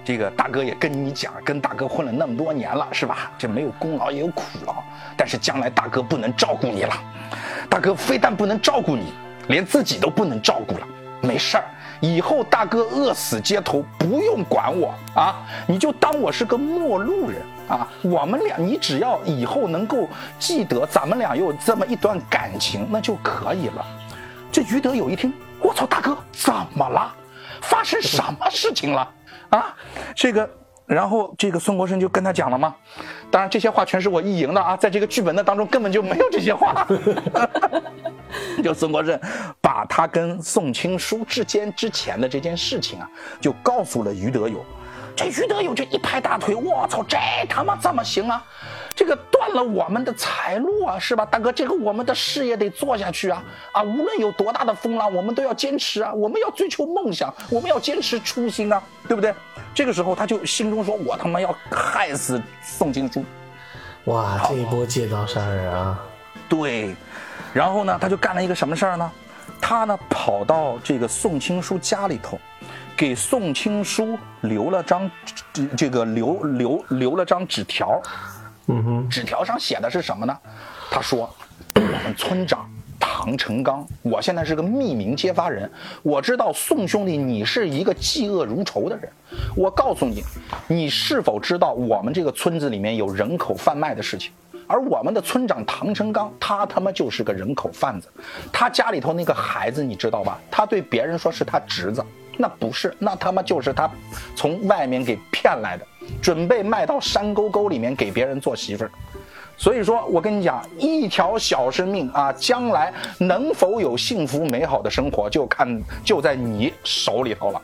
这个大哥也跟你讲，跟大哥混了那么多年了，是吧？这没有功劳也有苦劳，但是将来大哥不能照顾你了，大哥非但不能照顾你，连自己都不能照顾了。没事儿，以后大哥饿死街头不用管我啊，你就当我是个陌路人啊。我们俩，你只要以后能够记得咱们俩有这么一段感情，那就可以了。这于德友一听，我操，大哥怎么了？发生什么事情了？啊，这个。然后这个孙国生就跟他讲了嘛，当然这些话全是我意淫的啊，在这个剧本的当中根本就没有这些话。(laughs) 就孙国生把他跟宋青书之间之前的这件事情啊，就告诉了于德友。这于德友就一拍大腿，我操，这他妈怎么行啊？这个断了我们的财路啊，是吧，大哥？这个我们的事业得做下去啊！啊，无论有多大的风浪，我们都要坚持啊！我们要追求梦想，我们要坚持初心啊，对不对？这个时候他就心中说：“我他妈要害死宋青书！”哇，这一波借刀杀人啊！对，然后呢，他就干了一个什么事儿呢？他呢跑到这个宋青书家里头。给宋青书留了张，这这个留留留了张纸条，嗯哼，纸条上写的是什么呢？他说：“我们村长唐成刚，我现在是个匿名揭发人，我知道宋兄弟你是一个嫉恶如仇的人，我告诉你，你是否知道我们这个村子里面有人口贩卖的事情？而我们的村长唐成刚，他他妈就是个人口贩子，他家里头那个孩子你知道吧？他对别人说是他侄子。”那不是，那他妈就是他从外面给骗来的，准备卖到山沟沟里面给别人做媳妇儿。所以说我跟你讲，一条小生命啊，将来能否有幸福美好的生活，就看就在你手里头了。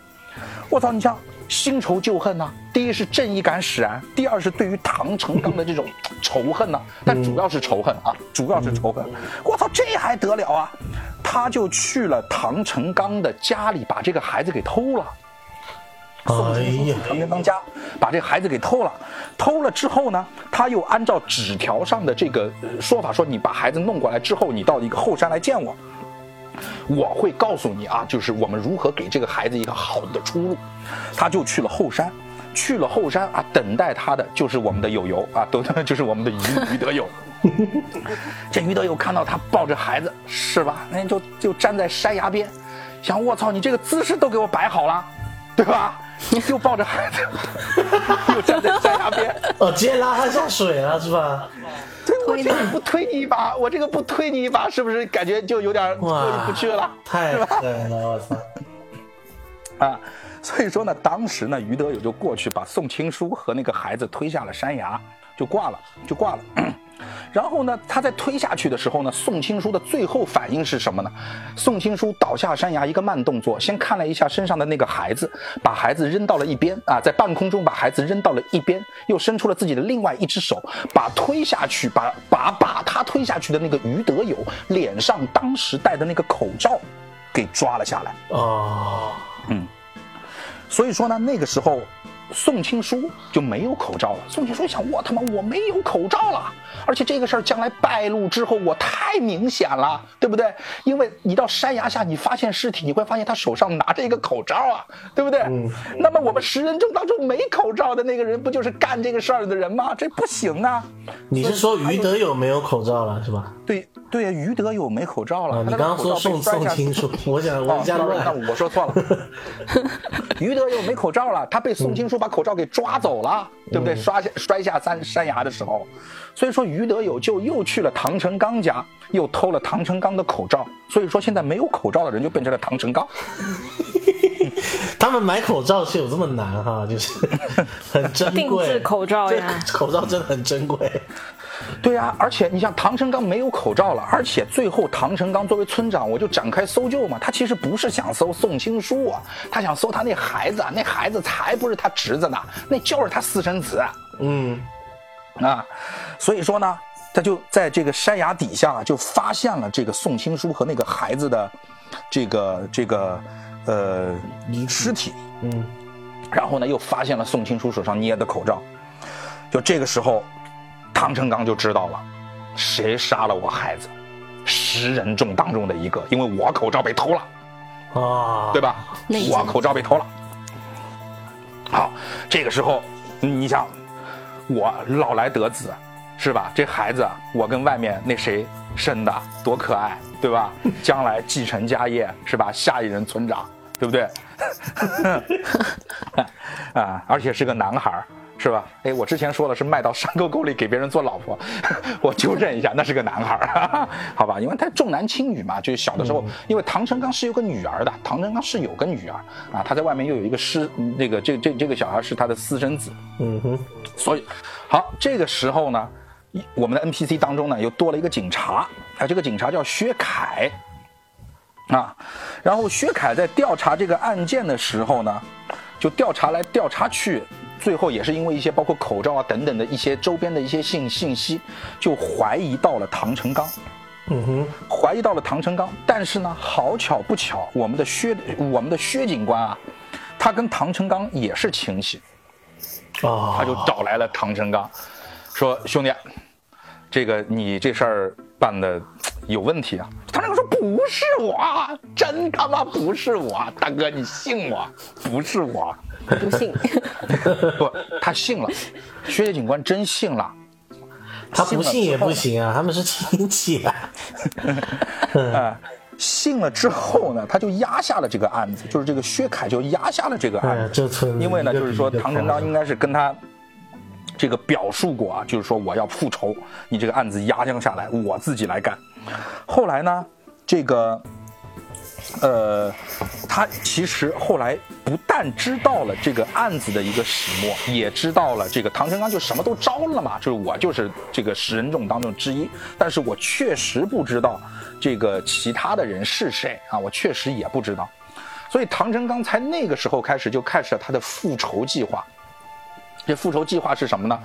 我操，你像新仇旧恨呐，第一是正义感使然，第二是对于唐成刚的这种仇恨呐，但主要是仇恨啊，主要是仇恨。我操，这还得了啊！他就去了唐成刚的家里，把这个孩子给偷了。哎呀，唐成刚家把这孩子给偷了，偷了之后呢，他又按照纸条上的这个说法说：“你把孩子弄过来之后，你到一个后山来见我，我会告诉你啊，就是我们如何给这个孩子一个好的出路。”他就去了后山，去了后山啊，等待他的就是我们的友友啊，都就是我们的于于德友。(laughs) 这于德友看到他抱着孩子，是吧？那就就站在山崖边，想我操，你这个姿势都给我摆好了，对吧？(laughs) 又抱着孩子，又站在山崖边，(laughs) 哦，直接拉他下水了，是吧？对，我这个不推你一把，我这个不推你一把，是不是感觉就有点过意不去了？太狠了，我操！(laughs) 啊，所以说呢，当时呢，于德友就过去把宋青书和那个孩子推下了山崖，就挂了，就挂了。然后呢，他在推下去的时候呢，宋青书的最后反应是什么呢？宋青书倒下山崖，一个慢动作，先看了一下身上的那个孩子，把孩子扔到了一边啊，在半空中把孩子扔到了一边，又伸出了自己的另外一只手，把推下去，把把把他推下去的那个于德友脸上当时戴的那个口罩给抓了下来。哦，嗯，所以说呢，那个时候。宋青书就没有口罩了。宋青书想：我他妈我没有口罩了，而且这个事儿将来败露之后，我太明显了，对不对？因为你到山崖下，你发现尸体，你会发现他手上拿着一个口罩啊，对不对？嗯。那么我们十人中当中没口罩的那个人，不就是干这个事儿的人吗？这不行啊！你是说于德友没有口罩了是吧？对对呀，于德友没口罩了。你刚刚说宋宋青书，我想我加乱，那我说错了。于德友没口罩了，他被宋青书。把口罩给抓走了，对不对？摔下摔下山山崖的时候，所以说于德友就又去了唐成刚家，又偷了唐成刚的口罩。所以说现在没有口罩的人就变成了唐成刚。(laughs) 他们买口罩是有这么难哈？就是很珍贵，定制口罩呀，口罩真的很珍贵。对呀，而且你像唐成刚没有口罩了，而且最后唐成刚作为村长，我就展开搜救嘛。他其实不是想搜宋青书啊，他想搜他那孩子，那孩子才不是他侄子呢，那就是他私生子。嗯，啊，所以说呢，他就在这个山崖底下就发现了这个宋青书和那个孩子的这个这个呃尸体。嗯，然后呢，又发现了宋青书手上捏的口罩。就这个时候。唐成刚就知道了，谁杀了我孩子，十人众当中的一个，因为我口罩被偷了，啊，对吧？我口罩被偷了。好，这个时候，你想，我老来得子，是吧？这孩子我跟外面那谁生的，多可爱，对吧？将来继承家业，是吧？下一任村长，对不对？(laughs) (laughs) 啊，而且是个男孩儿，是吧？哎，我之前说了是卖到山沟沟里给别人做老婆，(laughs) 我纠正一下，那是个男孩儿，(laughs) 好吧？因为他重男轻女嘛，就是小的时候，因为唐成刚是有个女儿的，唐成刚是有个女儿啊，他在外面又有一个师，那个这这这个小孩是他的私生子，嗯哼，所以好，这个时候呢，一我们的 NPC 当中呢又多了一个警察，啊，这个警察叫薛凯。啊，然后薛凯在调查这个案件的时候呢，就调查来调查去，最后也是因为一些包括口罩啊等等的一些周边的一些信信息，就怀疑到了唐成刚。嗯哼，怀疑到了唐成刚，但是呢，好巧不巧，我们的薛我们的薛警官啊，他跟唐成刚也是亲戚，啊，他就找来了唐成刚，说兄弟，这个你这事儿办的有问题啊。他那个说不是我，真他妈不是我，大哥你信我，不是我，不信。不，他信了，薛警官真信了。他不信也不行啊，他们是亲戚啊。(laughs) 啊，信了之后呢，他就压下了这个案子，就是这个薛凯就压下了这个案哎，子。这因为呢，就是说唐成刚应该是跟他这个表述过啊，就是说我要复仇，你这个案子压将下来，我自己来干。后来呢，这个呃，他其实后来不但知道了这个案子的一个始末，也知道了这个唐成刚就什么都招了嘛，就是我就是这个十人众当中之一，但是我确实不知道这个其他的人是谁啊，我确实也不知道。所以唐成刚才那个时候开始就开始了他的复仇计划。这复仇计划是什么呢？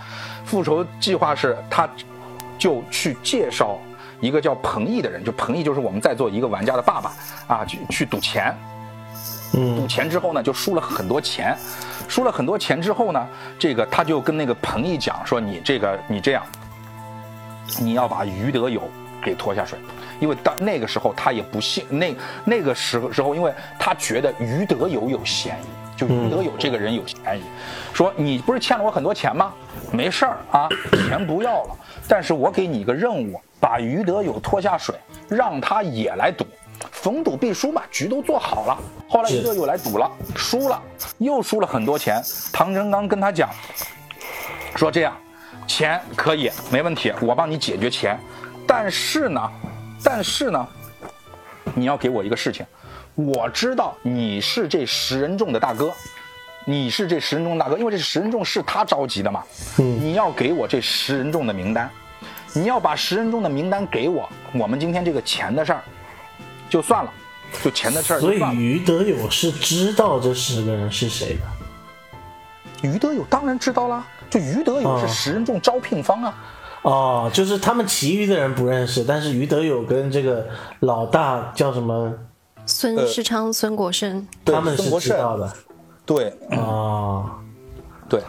复仇计划是他就去介绍一个叫彭毅的人，就彭毅就是我们在座一个玩家的爸爸啊，去去赌钱。赌嗯钱之后呢，就输了很多钱，输了很多钱之后呢，这个他就跟那个彭毅讲说：“你这个你这样，你要把于德友给拖下水，因为当那个时候他也不信那那个时候时候，因为他觉得于德友有嫌疑，就于德友这个人有嫌疑，说你不是欠了我很多钱吗？没事儿啊，(coughs) 钱不要了，但是我给你一个任务，把于德友拖下水，让他也来赌。”逢赌必输嘛，局都做好了。后来于德友来赌了，输了，又输了很多钱。唐成刚跟他讲，说这样，钱可以没问题，我帮你解决钱，但是呢，但是呢，你要给我一个事情，我知道你是这十人众的大哥，你是这十人众大哥，因为这十人众是他召集的嘛，嗯你要给我这十人众的名单，你要把十人众的名单给我，我们今天这个钱的事儿就算了，就钱的事儿所以就算了。于德友是知道这十个人是谁的。于德友当然知道啦，就于德友是哦十人众招聘方啊。哦，就是他们其余的人不认识，但是于德友跟这个老大叫什么，孙世昌、孙国胜，他们是孙国胜知道的。对，啊，对，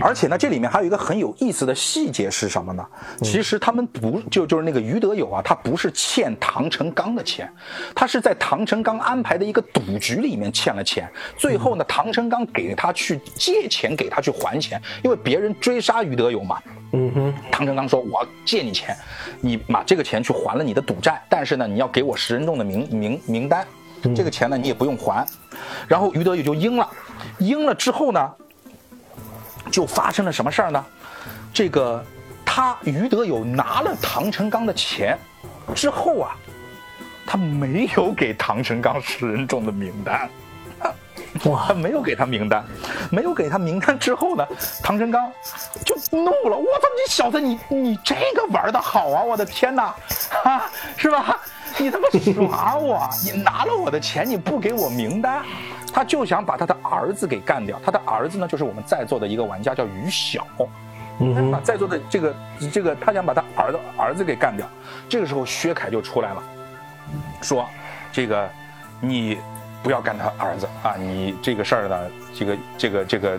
而且呢，这里面还有一个很有意思的细节是什么呢？其实他们不就就是那个于德友啊，他不是欠唐成刚的钱，他是在唐成刚安排的一个赌局里面欠了钱，最后呢，唐成刚给他去借钱给他去还钱，因为别人追杀于德友嘛。嗯哼，唐成刚说：“我借你钱，你把这个钱去还了你的赌债，但是呢，你要给我十人众的名名名单，这个钱呢你也不用还。”然后于德友就应了，应了之后呢，就发生了什么事儿呢？这个他于德友拿了唐成刚的钱之后啊，他没有给唐成刚十人众的名单。哇 (laughs) 他，没有给他名单，没有给他名单之后呢，唐成刚就怒了，我操，你小子你你这个玩的好啊，我的天哪，啊，(laughs) 是吧？你他妈耍我，你拿了我的钱，你不给我名单，他就想把他的儿子给干掉。他的儿子呢，就是我们在座的一个玩家叫于晓，嗯在座的这个这个，他想把他儿子儿子给干掉。这个时候，薛凯就出来了，说：“这个你不要干他儿子啊！你这个事儿呢，这个这个这个，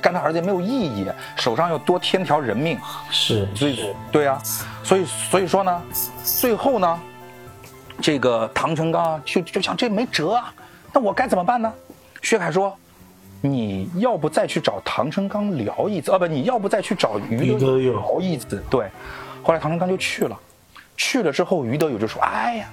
干他儿子也没有意义，手上又多添条人命。是，所以对啊，所以所以说呢，最后呢，这个唐成刚啊就就想这没辙啊，那我该怎么办呢？薛凯说。你要不再去找唐成刚聊一次啊？不，你要不再去找于德友聊一次？对。后来唐成刚就去了，去了之后，于德友就说：“哎呀，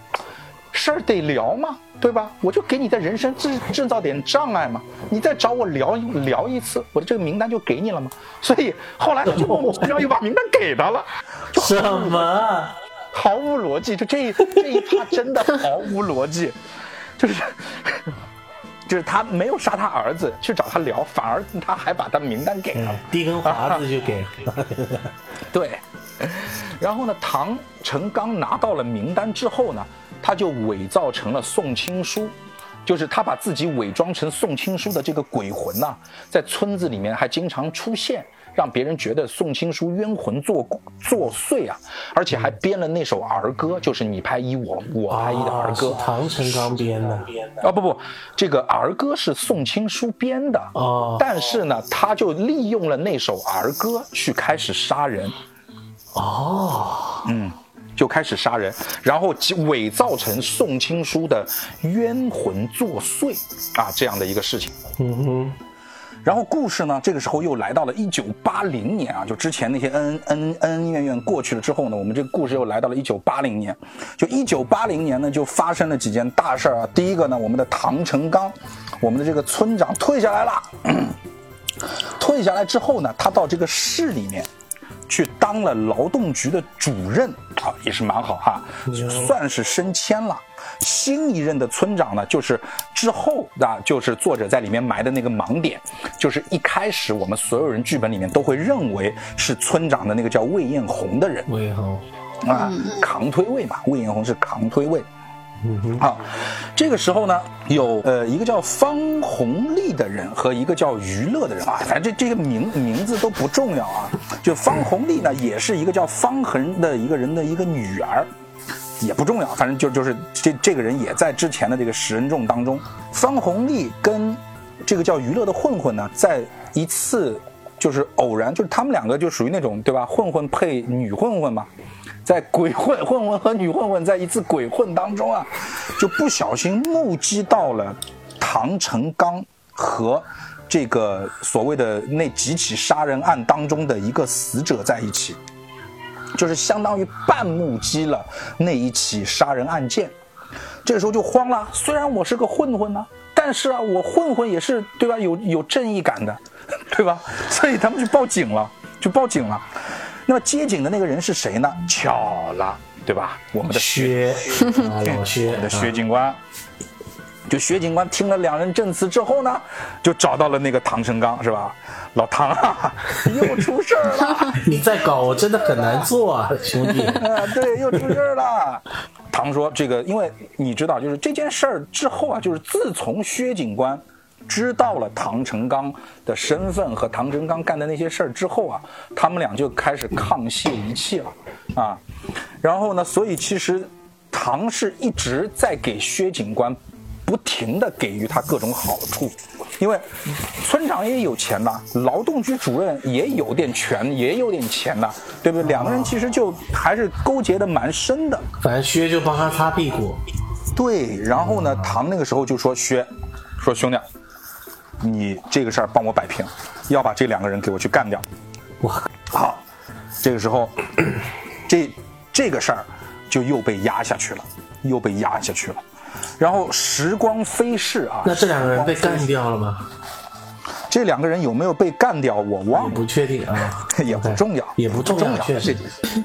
事儿得聊嘛，对吧？我就给你的人生制制造点障碍嘛，你再找我聊聊一次，我的这个名单就给你了嘛。所以后来就莫名其妙又把名单给他了，就什么？毫无逻辑，就这一这一趴真的毫无逻辑，就是就是他没有杀他儿子去找他聊，反而他还把他名单给了。递根华子就给了。(laughs) 对，然后呢，唐成刚拿到了名单之后呢，他就伪造成了宋青书，就是他把自己伪装成宋青书的这个鬼魂呐、在村子里面还经常出现，让别人觉得宋青书冤魂作作祟啊，而且还编了那首儿歌，就是你拍一我我拍一的儿歌。唐成刚编的。啊不不，这个儿歌是宋青书编的啊但是呢，他就利用了那首儿歌去开始杀人，哦，嗯就开始杀人，然后其伪造成宋青书的冤魂作祟啊这样的一个事情。嗯哼，然后故事呢，这个时候又来到了一九八零年啊，就之前那些恩恩恩恩怨怨过去了之后呢，我们这个故事又来到了一九八零年。就一九八零年呢，就发生了几件大事儿啊。第一个呢，我们的唐成刚，我们的这个村长退下来了。(clears throat) 退下来之后呢，他到这个市里面去当了劳动局的主任啊，也是蛮好哈、算是升迁了。新一任的村长呢，就是之后啊，就是作者在里面埋的那个盲点，就是一开始我们所有人剧本里面都会认为是村长的那个叫魏艳红的人。魏艳红，啊，扛推位嘛，魏艳红是扛推位。好，这个时候呢，有呃一个叫方红丽的人和一个叫娱乐的人。啊，反正这这个名名字都不重要啊。就方红丽呢，也是一个叫方恒的一个人的一个女儿，也不重要，反正就就是这这个人也在之前的这个十人众当中。方红丽跟这个叫娱乐的混混呢，在一次就是偶然，就是他们两个就属于那种对吧，混混配女混混嘛。在鬼混混混和女混混在一次鬼混当中啊，就不小心目击到了唐成刚和这个所谓的那几起杀人案当中的一个死者在一起，就是相当于半目击了那一起杀人案件。这时候就慌了，虽然我是个混混呢、但是啊，我混混也是对吧？有有正义感的，(laughs) 对吧？所以他们就报警了，就报警了。那么接警的那个人是谁呢？巧了，对吧？我们的薛，老薛 (laughs) 我们的薛警官。就薛警官听了两人证词之后呢，就找到了那个唐成刚，是吧？老唐啊，(laughs) 又出事儿了。(laughs) 你再搞我真的很难做啊，兄弟。啊，(laughs) 对，又出事儿了。唐说：“这个，因为你知道，就是这件事儿之后啊，就是自从薛警官知道了唐成刚的身份和唐成刚干的那些事儿之后啊，他们俩就开始沆瀣一气了啊。然后呢，所以其实唐是一直在给薛警官不停的给予他各种好处，因为村长也有钱呐，劳动局主任也有点权，也有点钱呐，对不对？两个人其实就还是勾结的蛮深的。反正薛就帮他擦屁股，对，然后呢，唐那个时候就说薛，说兄弟，你这个事儿帮我摆平，要把这两个人给我去干掉。哇，好，这个时候，这这个事儿就又被压下去了，又被压下去了。然后时光飞逝啊，那这两个人被干掉了吗？这两个人有没有被干掉，我忘不确定啊，(laughs) 也不重要，也不重要，确实。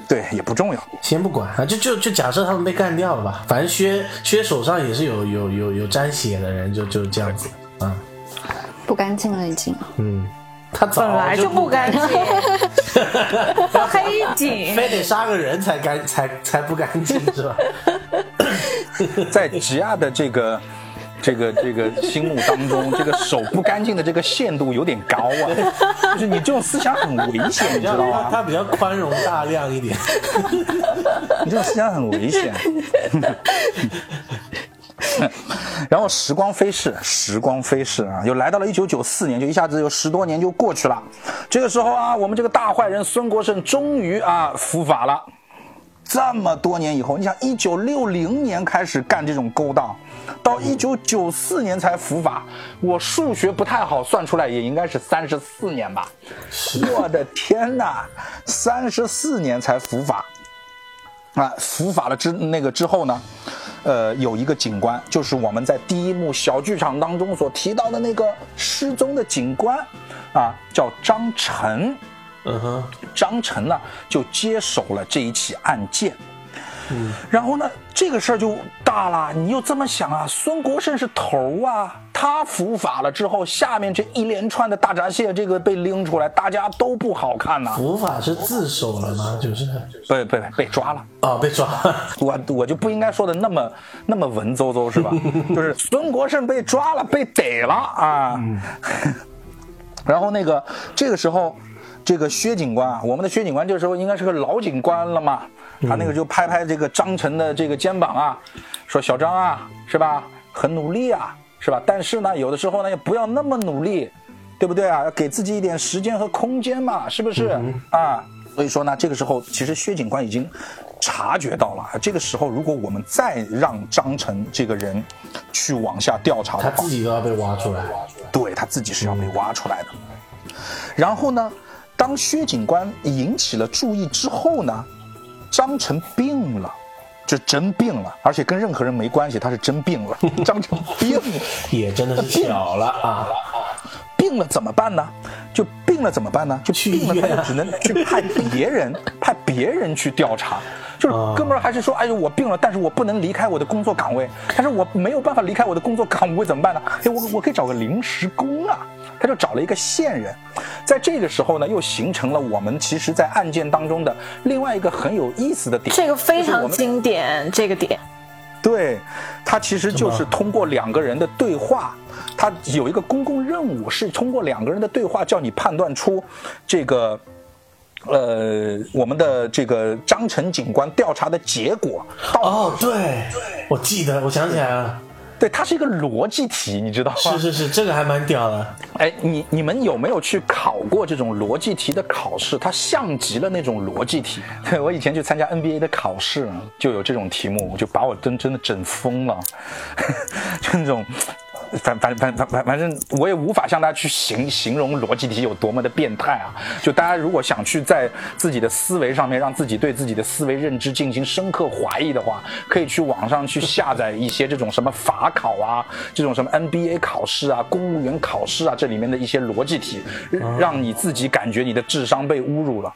对，也不重要。先不管啊，就就就假设他们被干掉了吧，反正薛薛手上也是有有有有沾血的人，就就这样子啊，不干净了已经。嗯，他本来就不干净，(laughs) (laughs) 黑警。非得杀个人才干才才不干净是吧？(laughs) 在吉亚的这个。这个这个心目当中，这个手不干净的这个限度有点高啊，(laughs) 就是你这种思想很危险，你知道吗？他比较宽容大量一点，(laughs) 你这种思想很危险。然后时光飞逝，时光飞逝啊，又来到了一九九四年，就一下子有十多年就过去了。这个时候啊，我们这个大坏人孙国胜终于啊伏法了。这么多年以后，你想，一九六零年开始干这种勾当，到一九九四年才伏法。我数学不太好，算出来也应该是三十四年吧。我的天哪，三十四年才伏法。啊，伏法了之那个之后呢，呃，有一个警官，就是我们在第一幕小剧场当中所提到的那个失踪的警官，啊，叫张晨。嗯哼，张晨呢就接手了这一起案件。嗯，然后呢，这个事儿就大了。你又这么想啊？孙国胜是头啊，他伏法了之后，下面这一连串的大闸蟹，这个被拎出来，大家都不好看呐。伏法是自首了吗？就是被被被抓了啊，被抓。(laughs) 我我就不应该说的那么那么文绉绉是吧？(laughs) 就是孙国胜被抓了，被逮了啊。(laughs) 然后那个这个时候。这个薛警官啊，我们的薛警官这时候应该是个老警官了嘛？他那个就拍拍这个张晨的这个肩膀啊，说：“小张啊，是吧？很努力啊，是吧？但是呢，有的时候呢，也不要那么努力，对不对啊？要给自己一点时间和空间嘛，是不是啊？所以说呢，这个时候其实薛警官已经察觉到了。这个时候，如果我们再让张晨这个人去往下调查，他自己都要被挖出来，对他自己是要被挖出来的。然后呢？当薛警官引起了注意之后呢，张成病了，就真病了，而且跟任何人没关系，他是真病了。张成病 (laughs) 也真的是巧了啊！病了怎么办呢？就病了怎么办呢？就病了他就只能去派别人，派别人去调查。就是哥们儿还是说，哎呦我病了，但是我不能离开我的工作岗位，但是我没有办法离开我的工作岗位怎么办呢？哎，我我可以找个临时工啊。他就找了一个线人，在这个时候呢，又形成了我们其实，在案件当中的另外一个很有意思的点。这个非常经典，这个点。对，他其实就是通过两个人的对话，他有一个公共任务，是通过两个人的对话，叫你判断出这个，呃，我们的这个张晨警官调查的结果。哦，对，我记得，我想起来了。对，它是一个逻辑题，你知道吗？是是是，这个还蛮屌的。哎，你你们有没有去考过这种逻辑题的考试？它像极了那种逻辑题。对我以前去参加 NBA 的考试，就有这种题目，我就把我真真的整疯了，(laughs) 就那种。反反反反反反正我也无法向大家去形形容逻辑题有多么的变态啊！就大家如果想去在自己的思维上面让自己对自己的思维认知进行深刻怀疑的话，可以去网上去下载一些这种什么法考啊，这种什么 NBA 考试啊、公务员考试啊，这里面的一些逻辑题，让你自己感觉你的智商被侮辱了。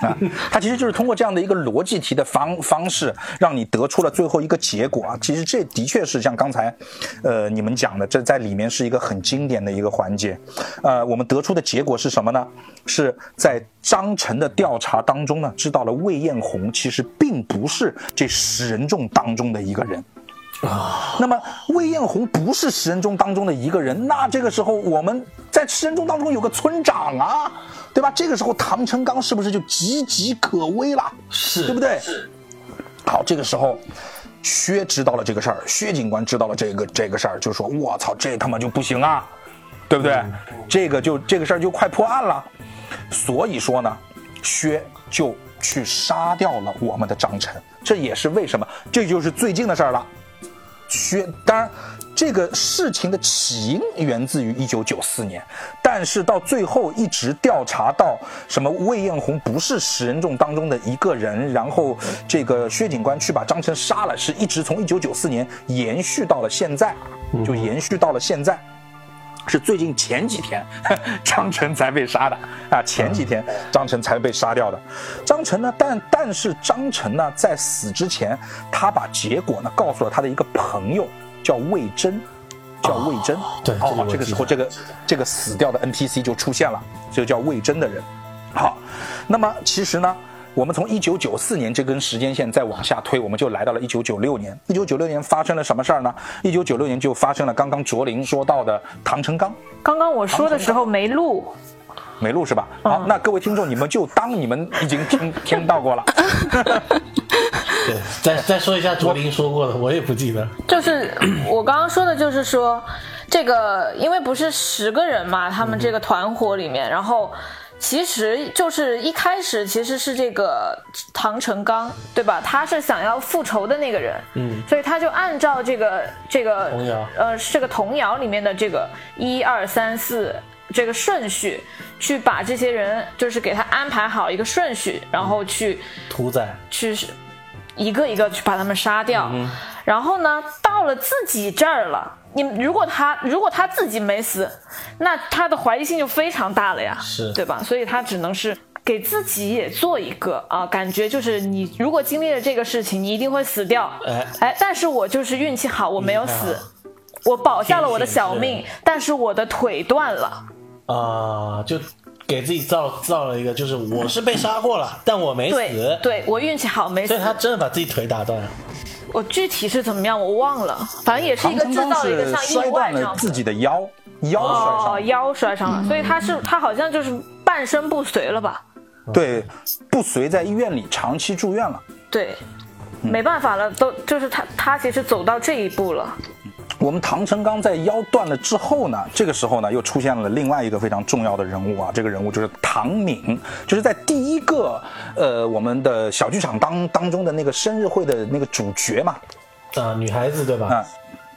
啊，它其实就是通过这样的一个逻辑题的方方式，让你得出了最后一个结果啊。其实这的确是像刚才，呃，你们讲的，这在里面是一个很经典的一个环节。呃，我们得出的结果是什么呢？是在张晨的调查当中呢，知道了魏艳红其实并不是这十人众当中的一个人啊。那么魏艳红不是十人中当中的一个人，那这个时候我们在十人中当中有个村长啊。对吧？这个时候唐成刚是不是就岌岌可危了？是对不对？好，这个时候薛知道了这个事儿，薛警官知道了这个这个事儿，就说：“我操，这他妈就不行啊，对不对？这个就这个事儿就快破案了。”所以说呢，薛就去杀掉了我们的张晨。这也是为什么，这就是最近的事儿了。薛当然。这个事情的起因源自于一九九四年，但是到最后一直调查到什么魏艳红不是十人众当中的一个人，然后这个薛警官去把张晨杀了，是一直从一九九四年延续到了现在，就延续到了现在，是最近前几天张晨才被杀的啊，前几天张晨才被杀掉的。张晨呢，但但是张晨呢，在死之前，他把结果呢告诉了他的一个朋友。叫魏征，叫魏征。对，哦，这个时候这个这个死掉的 NPC 就出现了，这个叫魏征的人。好，那么其实呢，我们从一九九四年这根时间线再往下推，我们就来到了一九九六年。一九九六年发生了什么事儿呢？一九九六年就发生了刚刚卓林说到的唐成刚。刚刚我说的时候没录，没录是吧？好，那各位听众，你们就当你们已经听 (laughs) 听到过了。对，再再说一下卓林说过的，我也不记得。就是我刚刚说的，就是说这个，因为不是十个人嘛，他们这个团伙里面，然后其实就是一开始其实是这个唐成刚，对吧？他是想要复仇的那个人，嗯，所以他就按照这个这个童谣，呃，这个童谣里面的这个一二三四这个顺序，去把这些人就是给他安排好一个顺序，然后去屠宰，去。一个一个去把他们杀掉。然后呢，到了自己这儿了，你如果他如果他自己没死，那他的怀疑性就非常大了呀，是对吧？所以他只能是给自己也做一个啊，感觉就是你如果经历了这个事情，你一定会死掉。哎哎，但是我就是运气好，我没有死，我保下了我的小命，但是我的腿断了。啊、就给自己造造了一个，就是我是被杀过了，但我没对死，对，我运气好没死所以。他真的把自己腿打断了。我具体是怎么样我忘了，反正也是一个制造了一个像意外这样断了自己的腰，腰摔哦，伤了。腰摔伤了，所以他是他好像就是半身不遂了吧？对，不遂在医院里长期住院了。对，嗯没办法了，都就是他他其实走到这一步了。我们唐成刚在腰断了之后呢，这个时候呢又出现了另外一个非常重要的人物啊，这个人物就是唐敏，就是在第一个呃我们的小剧场当当中的那个生日会的那个主角嘛，啊、女孩子对吧、啊、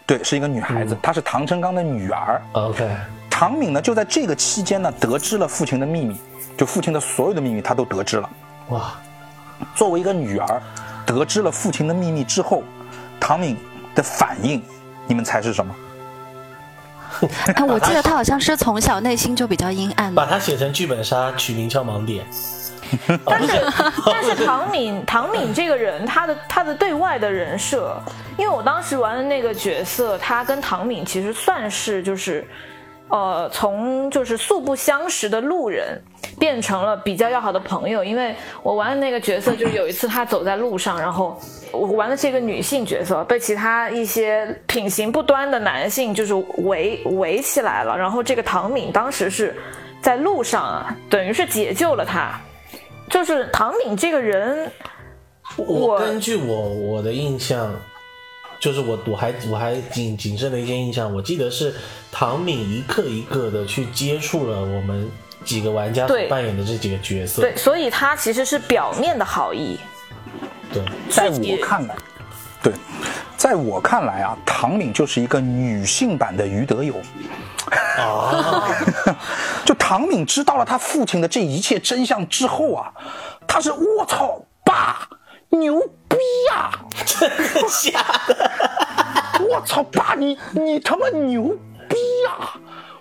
对，是一个女孩子，她是唐成刚的女儿。o k 唐敏呢就在这个期间呢得知了父亲的秘密，就父亲的所有的秘密她都得知了。哇，作为一个女儿，得知了父亲的秘密之后，唐敏的反应，你们猜是什么？哎，我记得他好像是从小内心就比较阴暗的。把他写成剧本杀，取名叫盲点。(laughs) 但是但是唐敏 (laughs) 唐敏这个人，他的他的对外的人设，因为我当时玩的那个角色，他跟唐敏其实算是就是。呃，从就是素不相识的路人，变成了比较要好的朋友。因为我玩的那个角色，就是有一次他走在路上，然后我玩的是一个女性角色，被其他一些品行不端的男性就是围围起来了。然后这个唐敏当时是在路上啊，等于是解救了他。就是唐敏这个人，我我根据我我的印象，就是我我还我还谨谨慎的一些印象，我记得是唐敏一个一个的去接触了我们几个玩家扮演的这几个角色。对，所以他其实是表面的好意。对在我看来，对，在我看来啊，唐敏就是一个女性版的于德友。啊，(laughs) 就唐敏知道了他父亲的这一切真相之后啊，他是我操爸牛逼呀、真的假的？我操爸你你他妈牛逼呀、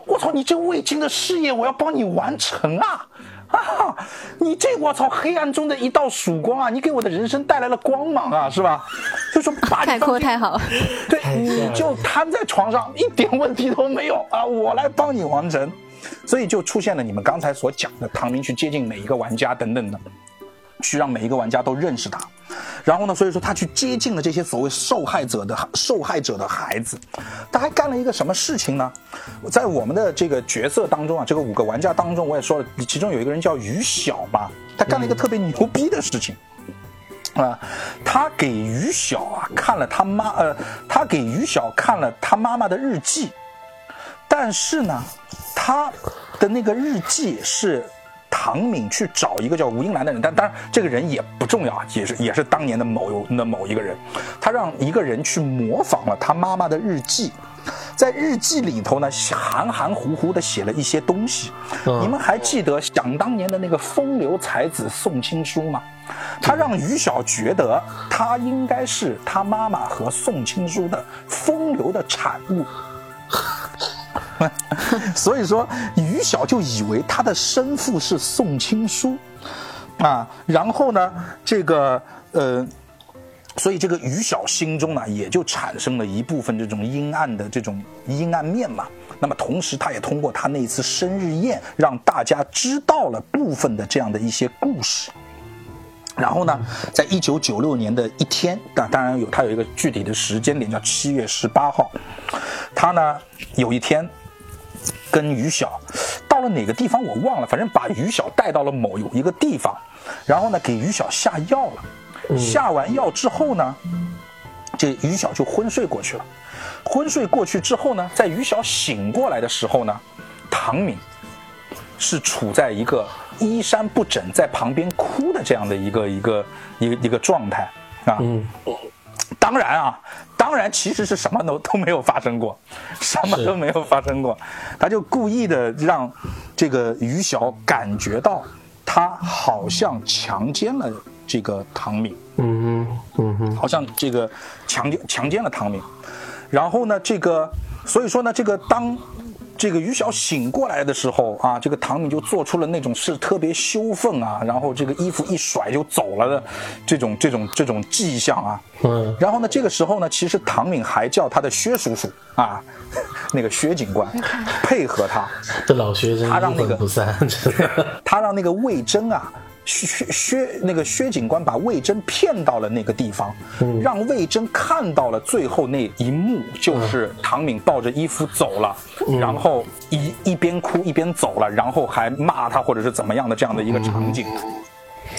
我操你这未尽的事业我要帮你完成啊！啊，(laughs) 你这我操黑暗中的一道曙光啊！你给我的人生带来了光芒啊，是吧？就说爸，你概放心括太好，对，你就瘫在床上，一点问题都没有啊！我来帮你完成，所以就出现了你们刚才所讲的唐明去接近每一个玩家等等的，去让每一个玩家都认识他。然后呢，所以说他去接近了这些所谓受害者的受害者的孩子，他还干了一个什么事情呢？在我们的这个角色当中啊，这个五个玩家当中，我也说了，其中有一个人叫于晓嘛，他干了一个特别牛逼的事情。啊，他给于晓啊看了他妈呃，他给于晓看了他妈妈的日记，但是呢，他的那个日记是唐敏去找一个叫吴英兰的人，但当然这个人也不重要啊，也是也是当年的某那某一个人，他让一个人去模仿了他妈妈的日记。在日记里头呢，含含糊糊的写了一些东西。嗯你们还记得想当年的那个风流才子宋青书吗？他让于晓觉得他应该是他妈妈和宋青书的风流的产物。(laughs) 所以说，于晓就以为他的生父是宋青书，啊，然后呢，这个呃，所以这个于晓心中呢，也就产生了一部分这种阴暗的这种阴暗面嘛。那么同时，他也通过他那一次生日宴，让大家知道了部分的这样的一些故事。然后呢，在一九九六年的一天，当当然有他有一个具体的时间点，叫七月十八号。他呢有一天跟于晓到了哪个地方我忘了，反正把于晓带到了某有一个地方，然后呢给于晓下药了。下完药之后呢，这于晓就昏睡过去了。昏睡过去之后呢，在于晓醒过来的时候呢，唐敏是处在一个衣衫不整，在旁边哭的这样的一个一个一个一个状态啊。嗯，当然啊，当然其实是什么都都没有发生过，什么都没有发生过，他就故意的让这个于晓感觉到他好像强奸了这个唐敏，嗯哼，嗯哼，好像这个强奸强奸了唐敏，然后呢，这个所以说呢，这个当这个于晓醒过来的时候啊，这个唐敏就做出了那种是特别羞愤啊，然后这个衣服一甩就走了的这种这种这种迹象啊。嗯，然后呢，这个时候呢，其实唐敏还叫他的薛叔叔啊，(laughs) 那个薛警官配合他，这老学生阴他让那个不散，真的。(laughs) 他让那个魏征啊，薛薛薛那个薛警官把魏征骗到了那个地方，让魏征看到了最后那一幕，就是唐敏抱着衣服走了，然后一一边哭一边走了，然后还骂他或者是怎么样的这样的一个场景。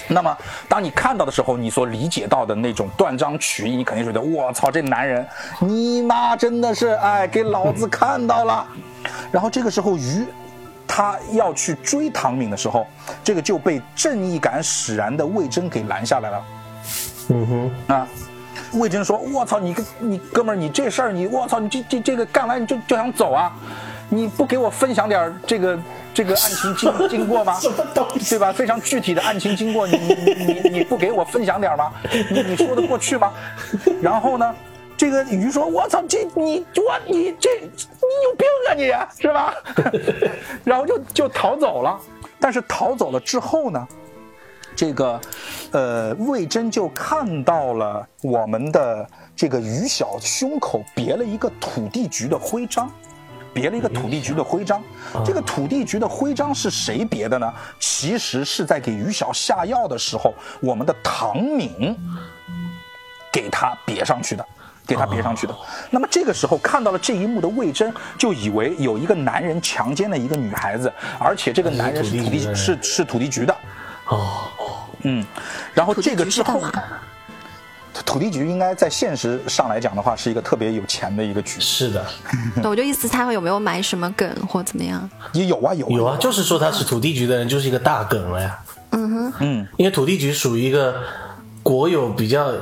那么，当你看到的时候，你所理解到的那种断章取义，你肯定觉得我操，这男人，你妈真的是哎，给老子看到了。然后这个时候，于他要去追唐敏的时候，这个就被正义感使然的魏征给拦下来了。嗯哼，啊，魏征说：“我操，你个你哥们儿，你这事儿你我操，你这这这个干完你就就想走啊？你不给我分享点儿这个这个案情经经过吗？什么东对吧？非常具体的案情经过，你你你你你不给我分享点儿吗？你你说得过去吗？然后呢？”这个鱼说：“我操，这你我你这你有病啊你是吧？” (laughs) 然后就就逃走了。但是逃走了之后呢，这个呃魏征就看到了我们的这个于晓胸口别了一个土地局的徽章。别了一个土地局的徽章，这个土地局的徽章是谁别的呢？其实是在给于晓下药的时候，我们的唐敏给他别上去的。给他别上去的。那么这个时候看到了这一幕的魏征，就以为有一个男人强奸了一个女孩子，而且这个男人是土地是是土地局的。哦，嗯，然后这个之后土地局应该在现实上来讲的话，是一个特别有钱的一个局。是的，(laughs) 对我就意思他有没有埋什么梗或怎么样？也有啊有有啊，就是说他是土地局的人，就是一个大梗了呀。嗯哼，嗯，因为土地局属于一个国有比较